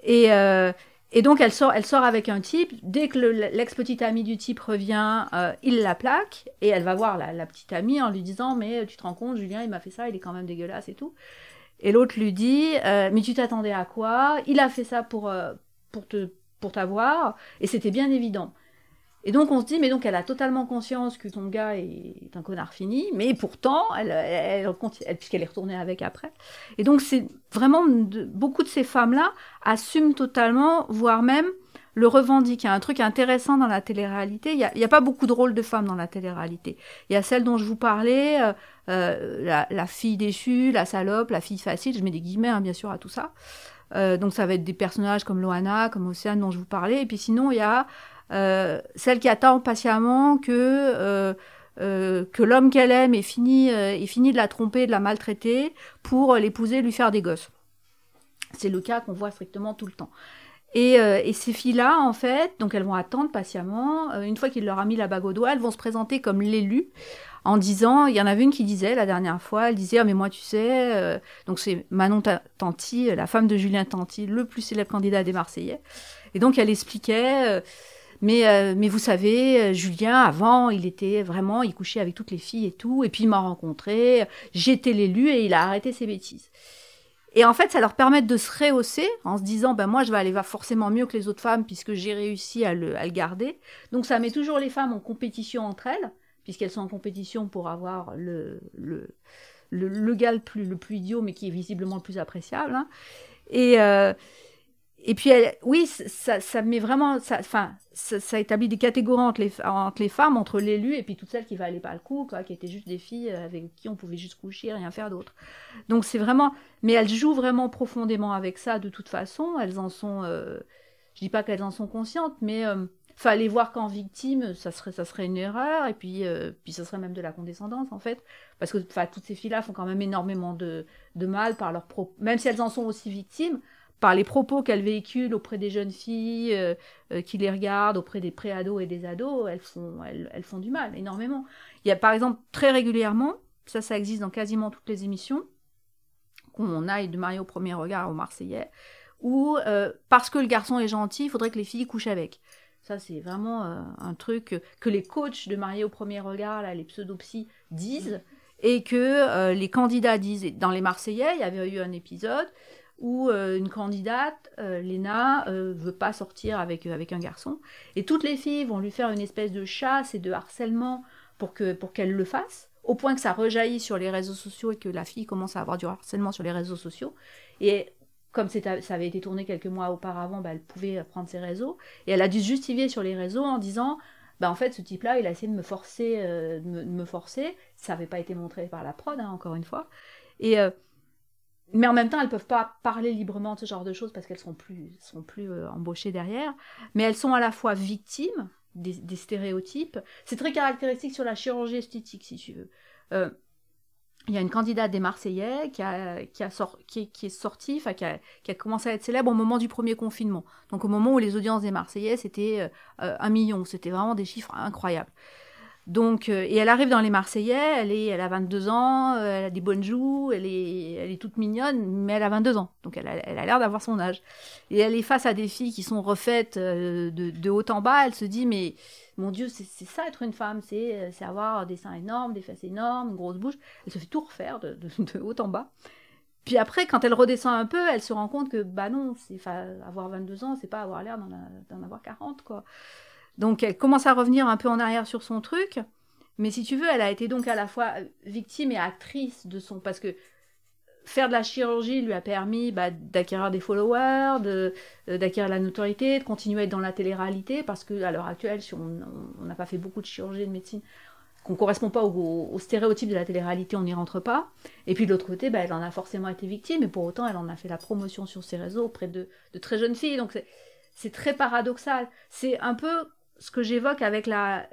Et, euh, et donc elle sort, elle avec un type. Dès que l'ex-petite amie du type revient, euh, il la plaque et elle va voir la, petite amie en lui disant Mais tu te rends compte, Julien, il m'a fait ça, il est quand même dégueulasse et tout. Et l'autre lui dit euh, Mais tu t'attendais à quoi? Il a fait ça euh, pour, te, pour t'avoir et c'était bien évident. Et donc on se dit, mais donc elle a totalement conscience que son gars est un connard fini, mais pourtant, elle, elle, puisqu'elle est retournée avec après. Et donc c'est vraiment, beaucoup de ces femmes-là assument totalement, voire même le revendiquent. Il y a un truc intéressant dans la télé-réalité, il n'y a, pas beaucoup de rôles de femmes dans la télé-réalité. Il y a celle dont je vous parlais, euh, euh, la, fille déchue, la salope, la fille facile, je mets des guillemets hein, bien sûr à tout ça. Euh, donc ça va être des personnages comme Loana, comme Océane dont je vous parlais. Et puis sinon, il y a celle qui attend patiemment que, euh, euh, que l'homme qu'elle aime ait fini, fini de la tromper, de la maltraiter pour l'épouser, lui faire des gosses. C'est le cas qu'on voit strictement tout le temps. Et, et, ces filles-là, en fait, donc elles vont attendre patiemment. une fois qu'il leur a mis la bague au doigt, elles vont se présenter comme l'élu en disant, il y en avait une qui disait la dernière fois, elle disait, ah, mais moi tu sais, donc c'est Manon Tanti, la femme de Julien Tanti, le plus célèbre candidat des Marseillais. Et donc elle expliquait, mais, euh, mais vous savez, euh, Julien, avant, il était vraiment, il couchait avec toutes les filles et tout. Et puis il m'a rencontré, j'étais l'élu et il a arrêté ses bêtises. Et en fait, ça leur permet de se rehausser en se disant, ben moi, je vais aller forcément mieux que les autres femmes puisque j'ai réussi à le, garder. Donc ça met toujours les femmes en compétition entre elles, puisqu'elles sont en compétition pour avoir le, le, le, le gars le plus, le plus idiot, mais qui est visiblement le plus appréciable. Hein. Et, euh, et puis, oui, ça, ça met vraiment, enfin, ça, établit des catégories entre les, entre les femmes, entre l'élu et puis toutes celles qui valaient pas le coup, quoi, qui étaient juste des filles avec qui on pouvait juste coucher, rien faire d'autre. Donc c'est vraiment, mais elles jouent vraiment profondément avec ça de toute façon. Elles en sont, euh, je dis pas qu'elles en sont conscientes, mais euh, fallait voir qu'en victime, ça serait, ça serait une erreur, et puis, euh, puis ça serait même de la condescendance en fait, parce que, toutes ces filles-là font quand même énormément de, de mal par leur propre, même si elles en sont aussi victimes par les propos qu'elles véhiculent auprès des jeunes filles euh, euh, qui les regardent, auprès des préados et des ados, elles font, du mal énormément. Il y a par exemple très régulièrement, ça ça existe dans quasiment toutes les émissions, qu'on aille de marier au premier regard au Marseillais, ou parce que le garçon est gentil, il faudrait que les filles couchent avec. Ça, c'est vraiment un truc que les coachs de marier au premier regard, là, les pseudopsies, disent et que les candidats disent. Dans les Marseillais, il y avait eu un épisode où euh, une candidate, euh, Léna, euh, veut pas sortir avec, avec un garçon. Et toutes les filles vont lui faire une espèce de chasse et de harcèlement pour qu'elle pour qu'elle le fasse, au point que ça rejaillit sur les réseaux sociaux et que la fille commence à avoir du harcèlement sur les réseaux sociaux. Et comme ça avait été tourné quelques mois auparavant, bah, elle pouvait prendre ses réseaux. Et elle a dû se justifier sur les réseaux en disant bah, en fait, ce type-là, il a essayé de me forcer, de me, forcer. Ça n'avait pas été montré par la prod, hein, encore une fois. Et mais en même temps, elles peuvent pas parler librement de ce genre de choses parce qu'elles sont plus, sont plus euh, embauchées derrière. Mais elles sont à la fois victimes des, stéréotypes. C'est très caractéristique sur la chirurgie esthétique, si tu veux. Euh, il y a une candidate des Marseillais qui, a, qui, a qui, est sortie, enfin, qui a, commencé à être célèbre au moment du premier confinement. Donc au moment où les audiences des Marseillais, c'était euh, un million. C'était vraiment des chiffres incroyables. Donc, euh, et elle arrive dans les Marseillais, elle, est, elle a 22 ans, euh, elle a des bonnes joues, elle est, elle est toute mignonne, mais elle a 22 ans. Donc elle a, elle a l'air d'avoir son âge. Et elle est face à des filles qui sont refaites euh, de, haut en bas. Elle se dit, mais mon Dieu, c'est ça être une femme, c'est avoir des seins énormes, des fesses énormes, une grosse bouche. Elle se fait tout refaire de, haut en bas. Puis après, quand elle redescend un peu, elle se rend compte que, bah non, avoir 22 ans, c'est pas avoir l'air d'en avoir 40, quoi. Donc elle commence à revenir un peu en arrière sur son truc. Mais si tu veux, elle a été donc à la fois victime et actrice de son... Parce que faire de la chirurgie lui a permis bah, d'acquérir des followers, euh, d'acquérir la notoriété, de continuer à être dans la télé-réalité, parce qu'à l'heure actuelle, si on n'a pas fait beaucoup de chirurgie et de médecine, qu'on ne correspond pas aux stéréotypes de la télé-réalité, on n'y rentre pas. Et puis de l'autre côté, bah, elle en a forcément été victime, et pour autant, elle en a fait la promotion sur ses réseaux auprès de très jeunes filles. Donc c'est très paradoxal. C'est un peu ce que j'évoque avec la,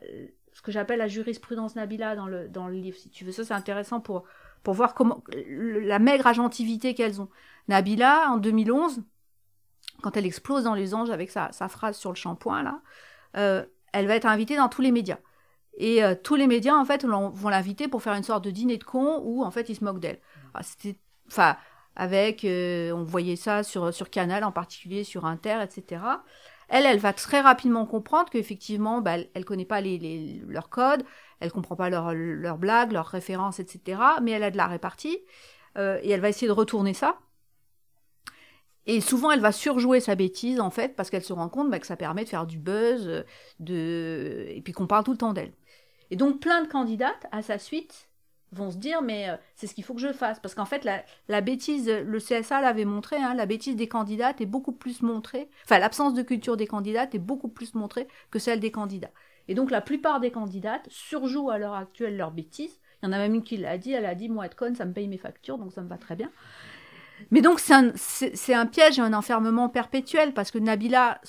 ce que j'appelle la jurisprudence Nabila dans le, dans le livre, si tu veux. Ça, c'est intéressant pour, pour voir comment, la maigre agentivité qu'elles ont. Nabila, en 2011, quand elle explose dans Les Anges avec sa, sa phrase sur le shampoing, là, euh, elle va être invitée dans tous les médias. Et euh, tous les médias, en fait, vont l'inviter pour faire une sorte de dîner de con où, en fait, ils se moquent d'elle. Ah, c'était, enfin, avec, euh, on voyait ça sur, sur Canal en particulier, sur Inter, etc. Elle, elle va très rapidement comprendre qu'effectivement, bah, elle ne connaît pas les, leurs codes, elle comprend pas leurs leur blagues, leurs références, etc. Mais elle a de la répartie euh, et elle va essayer de retourner ça. Et souvent, elle va surjouer sa bêtise, en fait, parce qu'elle se rend compte bah, que ça permet de faire du buzz, euh, de... et puis qu'on parle tout le temps d'elle. Et donc, plein de candidates, à sa suite, vont se dire mais euh, c'est ce qu'il faut que je fasse. Parce qu'en fait la, bêtise le CSA l'avait montré hein, la bêtise des candidates est beaucoup plus montrée. Enfin l'absence de culture des candidates est beaucoup plus montrée que celle des candidats. Et donc la plupart des candidates surjouent à l'heure actuelle leur bêtise. Il y en a même une qui l'a dit elle a dit moi être conne ça me paye mes factures donc ça me va très bien. Mais donc c'est un, un piège et un enfermement perpétuel parce que Nabila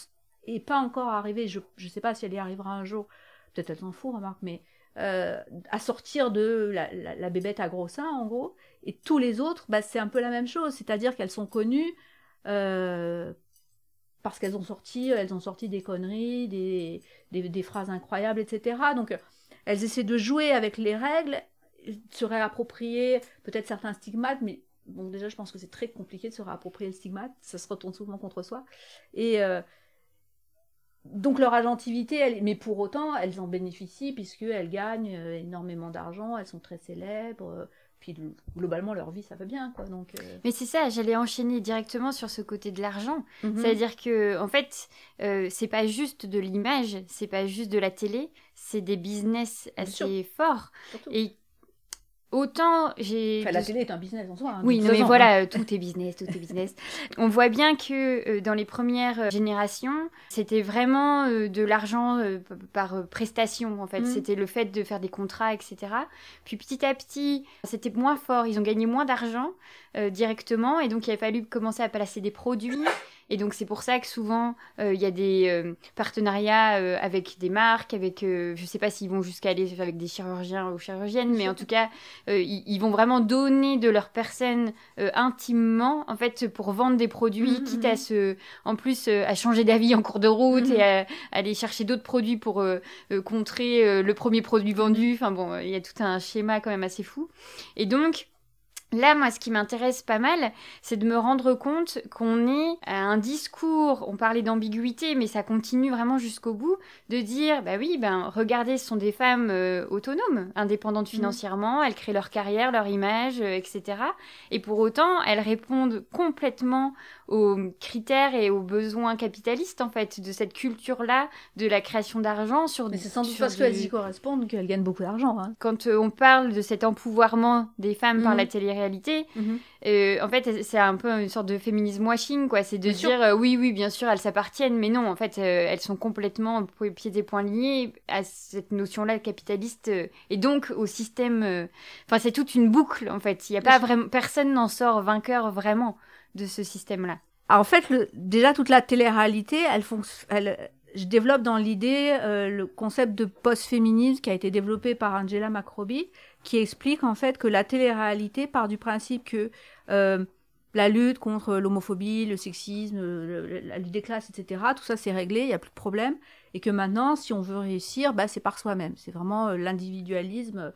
est pas encore arrivée. Je ne sais pas si elle y arrivera un jour. Peut-être elle s'en fout remarque mais euh, à sortir de la, bébête à gros seins, en gros. Et tous les autres, bah, c'est un peu la même chose, c'est-à-dire qu'elles sont connues euh, parce qu'elles ont sorti, elles ont sorti des conneries, des, des, phrases incroyables, etc. Donc, elles essaient de jouer avec les règles, se réapproprier peut-être certains stigmates, mais bon, déjà, je pense que c'est très compliqué de se réapproprier le stigmate, ça se retourne souvent contre soi. Et, euh, donc leur agentivité, elle, mais pour autant, elles en bénéficient puisqu'elles gagnent euh, énormément d'argent, elles sont très célèbres, euh, puis globalement leur vie ça va bien quoi. Donc, euh. Mais c'est ça, j'allais enchaîner directement sur ce côté de l'argent. Mhm. C'est-à-dire que en fait, c'est pas juste de l'image, c'est pas juste de la télé, c'est des business assez forts. Et Autant j'ai. Enfin, la télé est un business en soi. Hein, oui, mais voilà, hein. tout est business, tout est business. On voit bien que euh, dans les premières euh, générations, c'était vraiment euh, de l'argent par prestation, en fait. Mm. C'était le fait de faire des contrats, etc. Puis petit à petit, c'était moins fort. Ils ont gagné moins d'argent directement, et donc il a fallu commencer à placer des produits. Et donc c'est pour ça que souvent euh, il y a des euh, partenariats euh, avec des marques, avec, je sais pas s'ils vont jusqu'à aller avec des chirurgiens ou chirurgiennes, mais en tout cas ils, vont vraiment donner de leur personne intimement en fait pour vendre des produits, mmh, quitte à mmh. se, en plus à changer d'avis en cours de route mmh. et à, aller chercher d'autres produits pour contrer le premier produit vendu. Enfin bon, il y a tout un schéma quand même assez fou. Et donc Là, moi, ce qui m'intéresse pas mal, c'est de me rendre compte qu'on est à un discours, on parlait d'ambiguïté, mais ça continue vraiment jusqu'au bout, de dire, bah oui, ben regardez, ce sont des femmes euh, autonomes, indépendantes mmh. financièrement, elles créent leur carrière, leur image, euh, etc. Et pour autant, elles répondent complètement aux critères et aux besoins capitalistes, en fait, de cette culture-là, de la création d'argent sur... Mais c'est sans doute parce qu'elles y correspondent qu'elles gagnent beaucoup d'argent. Hein. Quand euh, on parle de cet empouvoirment des femmes par la mmh. télé réalité. Mhm. Euh, en fait, c'est un peu une sorte de féminisme washing, quoi. C'est de dire, euh, oui, oui, bien sûr, elles s'appartiennent, mais non, en fait, elles sont complètement pieds et poings liés à cette notion-là capitaliste et donc au système. Enfin, c'est toute une boucle, en fait. Il y a pas vraiment, personne n'en sort vainqueur vraiment de ce système-là. en fait, déjà toute la télé-réalité, elle, je développe dans l'idée le concept de post-féminisme qui a été développé par Angela Macrobi, qui explique en fait que la télé-réalité part du principe que euh, la lutte contre l'homophobie, le sexisme, la lutte des classes, etc., tout ça c'est réglé, il n'y a plus de problème, et que maintenant, si on veut réussir, bah, c'est par soi-même, c'est vraiment euh, l'individualisme,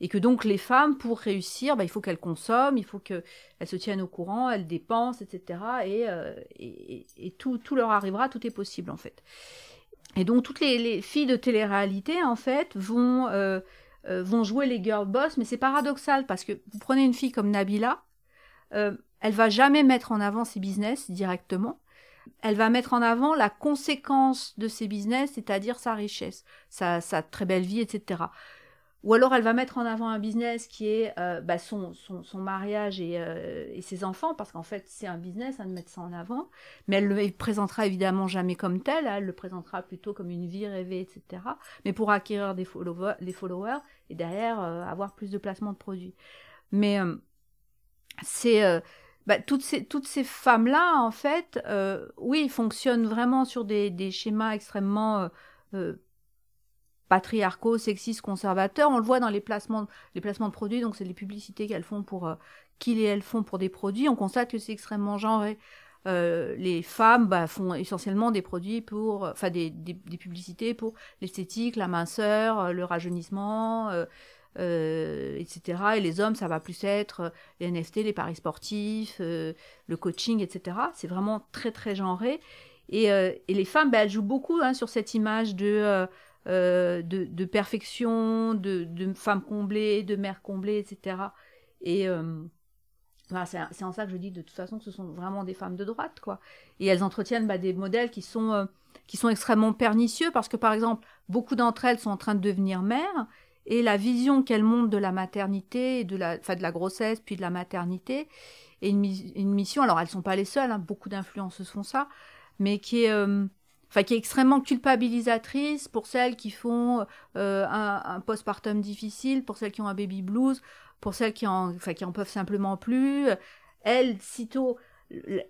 et que donc les femmes, pour réussir, bah, il faut qu'elles consomment, il faut qu'elles se tiennent au courant, elles dépensent, etc., euh, et, et, tout, leur arrivera, tout est possible en fait. Et donc toutes les, les filles de télé-réalité, en fait, vont euh, vont jouer les girl boss, mais c'est paradoxal parce que vous prenez une fille comme Nabila, euh, elle va jamais mettre en avant ses business directement. Elle va mettre en avant la conséquence de ses business, c'est-à-dire sa richesse, sa très belle vie, etc. Ou alors elle va mettre en avant un business qui est euh, bah, son, son, mariage euh, et, ses enfants, parce qu'en fait c'est un business hein, de mettre ça en avant, mais elle le présentera évidemment jamais comme tel, hein, elle le présentera plutôt comme une vie rêvée, etc. Mais pour acquérir des followers, les followers et derrière euh, avoir plus de placements de produits. Mais c'est... Bah, toutes ces, toutes ces femmes-là, en fait, oui, fonctionnent vraiment sur des, des schémas extrêmement patriarcaux, sexistes, conservateurs. On le voit dans les placements, les placements de produits, donc c'est les publicités qu'elles font pour euh, qu'ils et elles font pour des produits. On constate que c'est extrêmement genré. Euh, les femmes bah, font essentiellement des produits pour, euh, enfin des, des, publicités pour l'esthétique, la minceur, le rajeunissement, etc. Et les hommes, ça va plus être les NFT, les paris sportifs, le coaching, etc. C'est vraiment très très genré. Et, les femmes, bah, elles jouent beaucoup hein, sur cette image de euh, de, perfection, de, de femmes comblées, de mères comblées, etc. Et euh, c'est en ça que je dis de toute façon que ce sont vraiment des femmes de droite, quoi. Et elles entretiennent bah, des modèles qui sont, euh, qui sont extrêmement pernicieux parce que, par exemple, beaucoup d'entre elles sont en train de devenir mères et la vision qu'elles montrent de la maternité, de la, de la grossesse, puis de la maternité, est une, mission, alors elles ne sont pas les seules, hein, beaucoup d'influenceuses font ça, mais qui est, enfin qui est extrêmement culpabilisatrice pour celles qui font euh, un, un postpartum difficile, pour celles qui ont un baby blues, pour celles qui en, enfin, qui en peuvent simplement plus. Elle, sitôt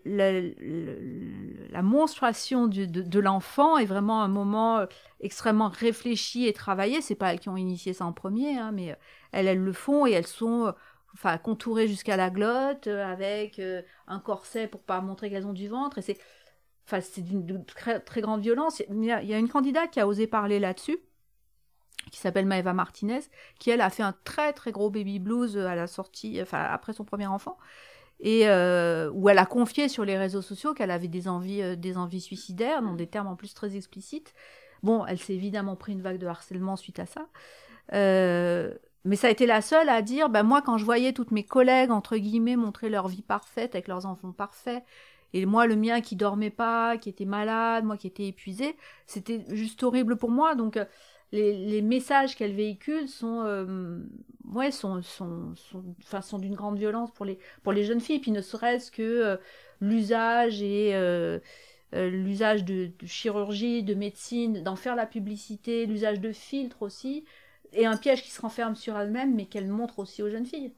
la, la, monstration de, l'enfant est vraiment un moment extrêmement réfléchi et travaillé. C'est pas elles qui ont initié ça en premier, hein, mais elles, elles le font et elles sont enfin contourées jusqu'à la glotte avec euh, un corset pour pas montrer qu'elles ont du ventre et c'est Enfin, c'est d'une très, très, grande violence. Il y, a, une candidate qui a osé parler là-dessus, qui s'appelle Maeva Martinez, qui elle a fait un très très gros baby blues à la sortie, enfin après son premier enfant, et euh, où elle a confié sur les réseaux sociaux qu'elle avait des envies, euh, des envies suicidaires, dans des termes en plus très explicites. Bon, elle s'est évidemment pris une vague de harcèlement suite à ça. Euh, mais ça a été la seule à dire, ben moi quand je voyais toutes mes collègues, entre guillemets, montrer leur vie parfaite avec leurs enfants parfaits, et moi, le mien qui dormait pas, qui était malade, moi qui étais épuisée, c'était juste horrible pour moi. Donc, euh, les, messages qu'elle véhicule sont, euh, ouais, sont, sont, enfin, sont d'une grande violence pour les, pour les jeunes filles. Puis ne serait-ce que euh, l'usage et l'usage de, de, chirurgie, de médecine, d'en faire la publicité, l'usage de filtres aussi, et un piège qui se renferme sur elle-même, mais qu'elle montre aussi aux jeunes filles.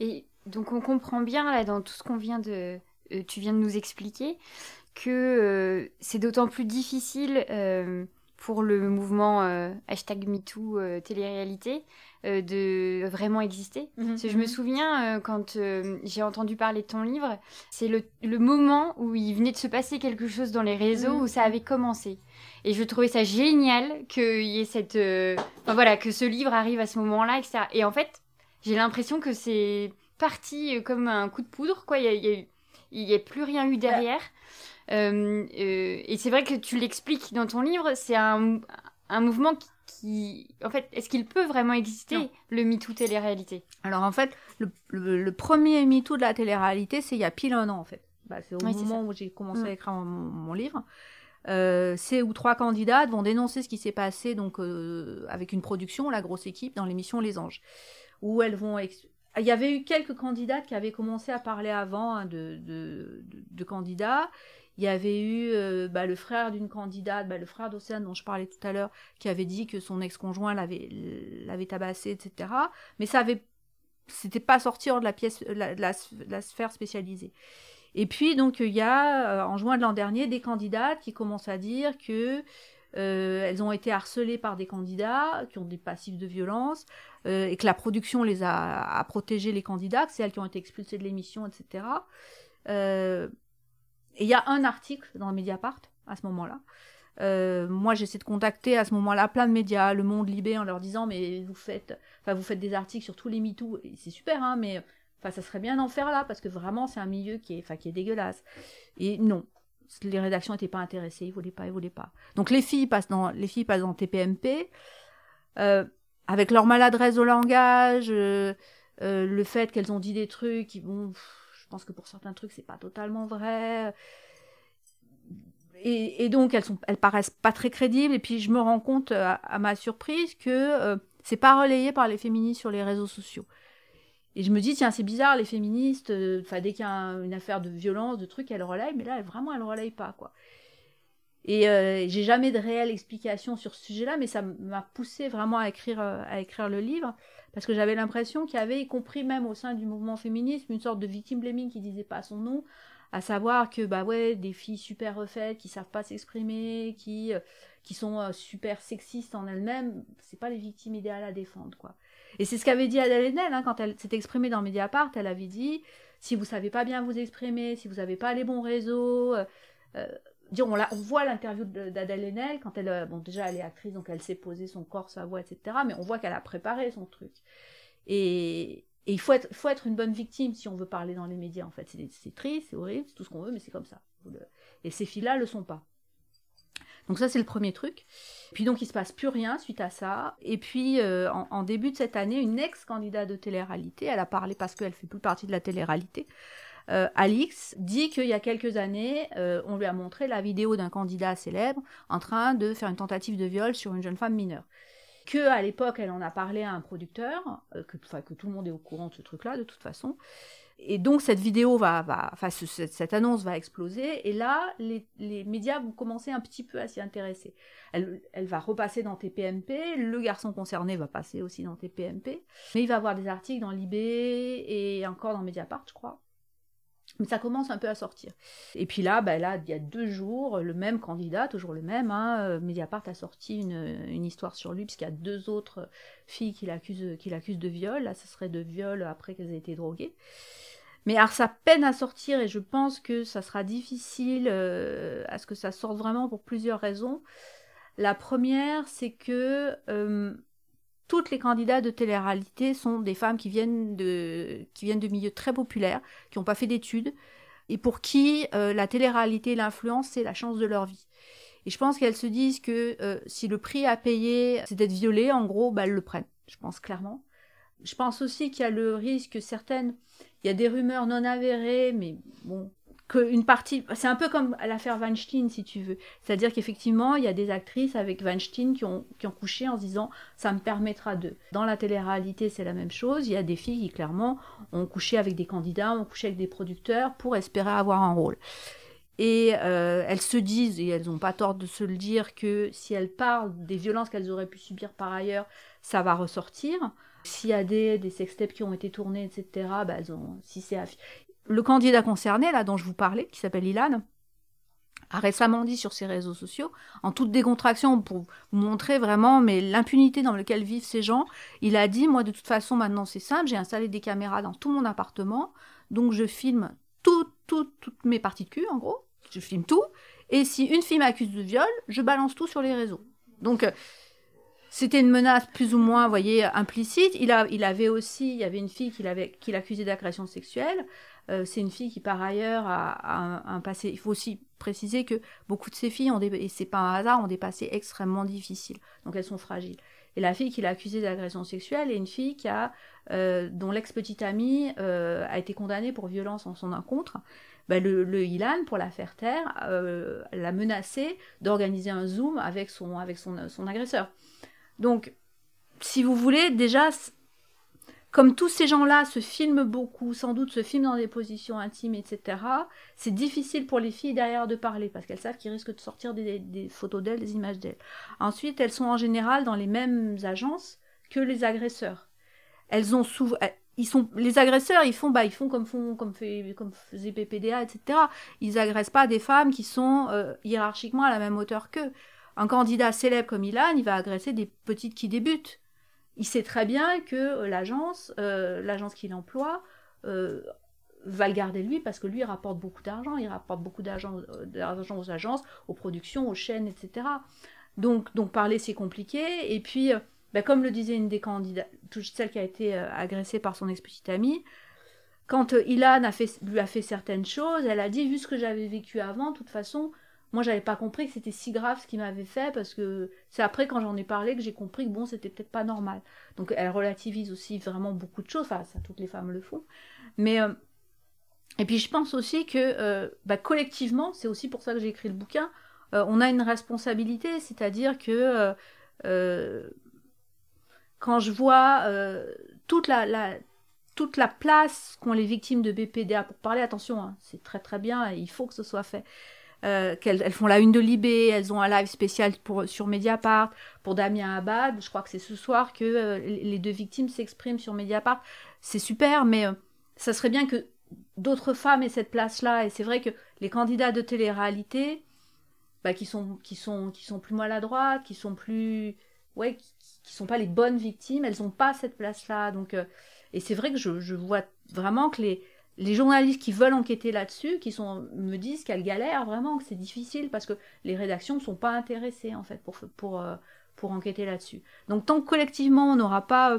Et donc on comprend bien là dans tout ce qu'on vient de, tu viens de nous expliquer, que euh, c'est d'autant plus difficile euh, pour le mouvement hashtag MeToo télé-réalité de vraiment exister. Mhm, je me mhm. souviens quand j'ai entendu parler de ton livre, c'est le, le, moment où il venait de se passer quelque chose dans les réseaux mhm. où ça avait commencé. Et je trouvais ça génial qu'il y ait cette, enfin voilà, que ce livre arrive à ce moment-là, etc. Et en fait, j'ai l'impression que c'est parti comme un coup de poudre, quoi. Il n'y a, plus rien eu derrière. et c'est vrai que tu l'expliques dans ton livre, c'est un, un mouvement qui, En fait, est-ce qu'il peut vraiment exister, le MeToo télé-réalité? Alors en fait, le, le, premier MeToo de la télé-réalité, c'est il y a pile un an en fait. Bah, c'est au moment où j'ai commencé à mm. écrire mon, livre. Euh, c'est où trois candidates vont dénoncer ce qui s'est passé donc euh, avec une production, la grosse équipe, dans l'émission Les Anges, où elles vont. Il y avait eu quelques candidates qui avaient commencé à parler avant hein, de, candidats il y avait eu euh, bah, le frère d'une candidate, bah, le frère d'Océane dont je parlais tout à l'heure, qui avait dit que son ex-conjoint l'avait, tabassé, etc. Mais ça avait, c'était pas sorti hors de la pièce, la, sphère spécialisée. Et puis donc il y a euh, en juin de l'an dernier des candidates qui commencent à dire que euh, elles ont été harcelées par des candidats qui ont des passifs de violence et que la production les a, a les candidats, que c'est elles qui ont été expulsées de l'émission, etc. Euh, et il y a un article dans Mediapart à ce moment-là. Euh, moi, j'essaie de contacter à ce moment-là plein de médias, Le Monde, Libé, en leur disant mais vous faites, enfin vous faites des articles sur tous les MeToo, c'est super, hein, mais enfin ça serait bien d'en faire là parce que vraiment c'est un milieu qui est, enfin qui est dégueulasse. Et non, les rédactions n'étaient pas intéressées, ils voulaient pas, ils voulaient pas. Donc les filles passent dans, les filles passent dans TPMP euh, avec leur maladresse au langage, euh, le fait qu'elles ont dit des trucs qui vont je pense que pour certains trucs, c'est pas totalement vrai. Et, donc, elles, sont, elles paraissent pas très crédibles. Et puis, je me rends compte, euh, à, ma surprise, que euh, c'est pas relayé par les féministes sur les réseaux sociaux. Et je me dis, tiens, c'est bizarre, les féministes, euh, enfin, dès qu'il y a une affaire de violence, de trucs, elles relayent, mais là, vraiment, elles relayent pas, quoi. Et j'ai jamais de réelle explication sur ce sujet-là, mais ça m'a poussé vraiment à écrire, à écrire le livre parce que j'avais l'impression qu'il y avait, y compris même au sein du mouvement féminisme, une sorte de victim blaming qui disait pas son nom, à savoir que bah ouais, des filles super refaites qui savent pas s'exprimer, qui euh, qui sont euh, super sexistes en elles-mêmes, c'est pas les victimes idéales à défendre quoi. Et c'est ce qu'avait dit Adèle Haenel hein, quand elle s'est exprimée dans Mediapart, elle avait dit si vous savez pas bien vous exprimer, si vous n'avez pas les bons réseaux, euh, on, on, voit l'interview d'Adèle Haenel quand elle, euh, bon déjà elle est actrice donc elle sait poser son corps, sa voix, etc. Mais on voit qu'elle a préparé son truc. Et, il faut être, une bonne victime si on veut parler dans les médias en fait. C'est triste, c'est horrible, c'est tout ce qu'on veut, mais c'est comme ça. Et ces filles-là le sont pas. Donc ça c'est le premier truc. Puis donc il se passe plus rien suite à ça. Et puis euh, en, début de cette année, une ex-candidate de télé-réalité, elle a parlé parce qu'elle fait plus partie de la télé-réalité, euh, Alix dit qu'il y a quelques années, euh, on lui a montré la vidéo d'un candidat célèbre en train de faire une tentative de viol sur une jeune femme mineure. Que à l'époque, elle en a parlé à un producteur, euh, que, que tout le monde est au courant de ce truc-là, de toute façon. Et donc cette vidéo va, va enfin cette, annonce va exploser. Et là, les, médias vont commencer un petit peu à s'y intéresser. Elle, elle, va repasser dans TPMP. Le garçon concerné va passer aussi dans TPMP. Mais il va avoir des articles dans Libé et encore dans Mediapart, je crois. Mais ça commence un peu à sortir. Et puis là, bah là, il y a deux jours, le même candidat, toujours le même, hein, euh, Mediapart a sorti une, une histoire sur lui, puisqu'il y a deux autres filles qui l'accusent, qui de viol. Là, ce serait de viol après qu'elles aient été droguées. Mais alors, ça peine à sortir et je pense que ça sera difficile euh, à ce que ça sorte vraiment pour plusieurs raisons. La première, c'est que euh, toutes les candidats de télé-réalité sont des femmes qui viennent de, qui viennent de milieux très populaires, qui n'ont pas fait d'études, et pour qui euh, la télé-réalité et l'influence, c'est la chance de leur vie. Et je pense qu'elles se disent que euh, si le prix à payer, c'est d'être violée, en gros, bah, elles le prennent. Je pense clairement. Je pense aussi qu'il y a le risque que certaines, il y a des rumeurs non avérées, mais bon, qu'une partie, c'est un peu comme l'affaire Weinstein, si tu veux. C'est-à-dire qu'effectivement, il y a des actrices avec Weinstein qui ont, qui ont couché en se disant ça me permettra de. Dans la télé-réalité, c'est la même chose. Il y a des filles qui, clairement, ont couché avec des candidats, ont couché avec des producteurs pour espérer avoir un rôle. Et euh, elles se disent, et elles n'ont pas tort de se le dire, que si elles parlent des violences qu'elles auraient pu subir par ailleurs, ça va ressortir. S'il y a des, des sextapes qui ont été tournés, etc., bah elles ont, si c'est le candidat concerné, là, dont je vous parlais, qui s'appelle Ilan, a récemment dit sur ses réseaux sociaux, en toute décontraction, pour montrer vraiment l'impunité dans laquelle vivent ces gens, il a dit, moi de toute façon maintenant c'est simple, j'ai installé des caméras dans tout mon appartement, donc je filme tout, tout, toutes mes parties de cul en gros, je filme tout, et si une fille m'accuse de viol, je balance tout sur les réseaux. Donc c'était une menace plus ou moins, voyez, implicite. Il, a, avait aussi, il y avait une fille qu'il avait, qu'il accusait d'agression sexuelle. Euh, c'est une fille qui, par ailleurs, a, un, passé. Il faut aussi préciser que beaucoup de ces filles, ont des, et c'est pas un hasard, ont des passés extrêmement difficiles. Donc elles sont fragiles. Et la fille qu'il a accusée d'agression sexuelle est une fille qui a, euh, dont l'ex-petite amie euh, a été condamnée pour violence en son encontre. Ben, le, le, Ilan, pour la faire taire, l'a menacé d'organiser un Zoom avec son, avec son agresseur. Donc, si vous voulez, déjà, comme tous ces gens-là se filment beaucoup, sans doute se filment dans des positions intimes, etc., c'est difficile pour les filles derrière de parler, parce qu'elles savent qu'ils risquent de sortir des, photos d'elles, des images d'elles. Ensuite, elles sont en général dans les mêmes agences que les agresseurs. Elles ont souvent... Ils sont, les agresseurs, ils font, bah, ils font comme font, comme fait, comme faisait PPDA, etc. Ils agressent pas des femmes qui sont euh, hiérarchiquement à la même hauteur qu'eux. Un candidat célèbre comme Ilan, il va agresser des petites qui débutent il sait très bien que euh, l'agence, euh, l'agence qu'il emploie, euh, va le garder lui parce que lui il rapporte beaucoup d'argent, il rapporte beaucoup d'argent, aux agences, aux productions, aux chaînes, etc. Donc, donc parler c'est compliqué. Et puis, ben, comme le disait une des candidates, celle qui a été agressée par son ex-petite amie, quand Ilan lui a fait certaines choses, elle a dit, vu ce que j'avais vécu avant, de toute façon, moi j'avais pas compris que c'était si grave ce qu'il m'avait fait parce que c'est après quand j'en ai parlé que j'ai compris que bon c'était peut-être pas normal donc elle relativise aussi vraiment beaucoup de choses enfin ça toutes les femmes le font mais euh, et puis je pense aussi que euh, bah, collectivement c'est aussi pour ça que j'ai écrit le bouquin euh, on a une responsabilité c'est-à-dire que quand je vois toute la, toute la place qu'ont les victimes de BPDA pour parler, attention, hein, c'est très très bien, il faut que ce soit fait. Euh, qu'elles elles font la une de Libé, elles ont un live spécial sur Mediapart pour Damien Abad. Je crois que c'est ce soir que euh, les deux victimes s'expriment sur Mediapart. C'est super, mais euh, ça serait bien que d'autres femmes aient cette place-là. Et c'est vrai que les candidats de télé-réalité, bah, qui, sont, qui, sont, qui sont plus maladroits, qui sont plus. Ouais, qui, qui sont pas les bonnes victimes, elles n'ont pas cette place-là. Donc, et c'est vrai que je, je vois vraiment que les les journalistes qui veulent enquêter là-dessus, qui sont, me disent qu'elles galèrent vraiment, que c'est difficile parce que les rédactions ne sont pas intéressées en fait pour, pour, euh, pour enquêter là-dessus. Donc tant que collectivement on n'aura pas, euh,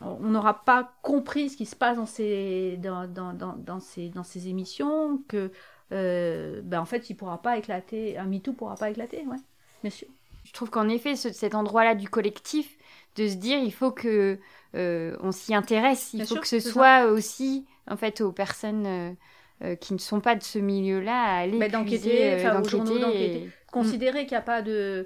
on n'aura pas compris ce qui se passe dans ces, dans, dans, dans, ces, dans ces émissions, que euh, ben en fait il pourra pas éclater, un MeToo pourra pas éclater, ouais, bien sûr. Je trouve qu'en effet, cet endroit-là du collectif, de se dire il faut que on s'y intéresse, il faut que ce soit aussi en fait aux personnes euh, euh, qui ne sont pas de ce milieu-là à aller bah, d'enquêter, euh, enfin, d'enquêter. Considérer qu'il n'y a pas de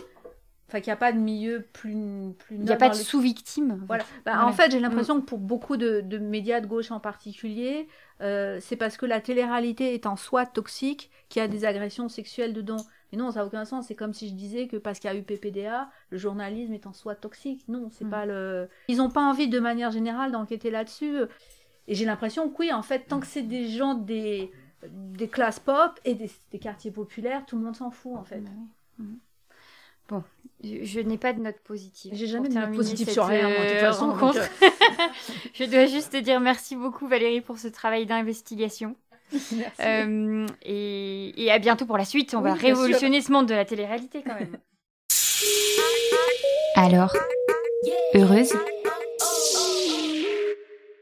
Enfin, qu'il n'y a pas de milieu plus. plus il n'y a pas de sous-victime. Voilà. Bah, En fait, j'ai l'impression mm. que pour beaucoup de, de, médias de gauche en particulier, c'est parce que la télé-réalité est en soi toxique qu'il y a des agressions sexuelles dedans. Mais non, ça n'a aucun sens. C'est comme si je disais que parce qu'il y a eu PPDA, le journalisme est en soi toxique. Non, c'est mm. pas le. Ils n'ont pas envie de manière générale d'enquêter là-dessus. Et j'ai l'impression que oui, en fait, tant que c'est des gens des, des classes pop et des, quartiers populaires, tout le monde s'en fout, en fait. Bah mhm. Bon, je, n'ai pas de note positive. J'ai jamais de note positive sur rien, moi, de toute euh, façon. Euh. je dois juste te dire merci beaucoup, Valérie, pour ce travail d'investigation. Euh, et, et, à bientôt pour la suite. On va révolutionner ce monde de la télé-réalité quand même. Alors, heureuse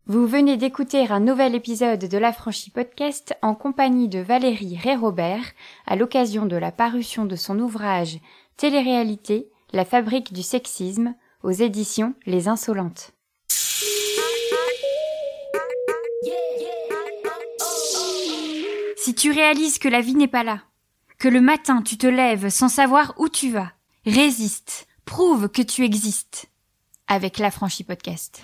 vous venez d'écouter un nouvel épisode de l'Affranchi Podcast en compagnie de Valérie Ré-Robert à l'occasion de la parution de son ouvrage Téléréalité, la fabrique du sexisme aux éditions Les Insolentes. Si tu réalises que la vie n'est pas là, que le matin tu te lèves sans savoir où tu vas, résiste, prouve que tu existes avec l'Affranchi Podcast.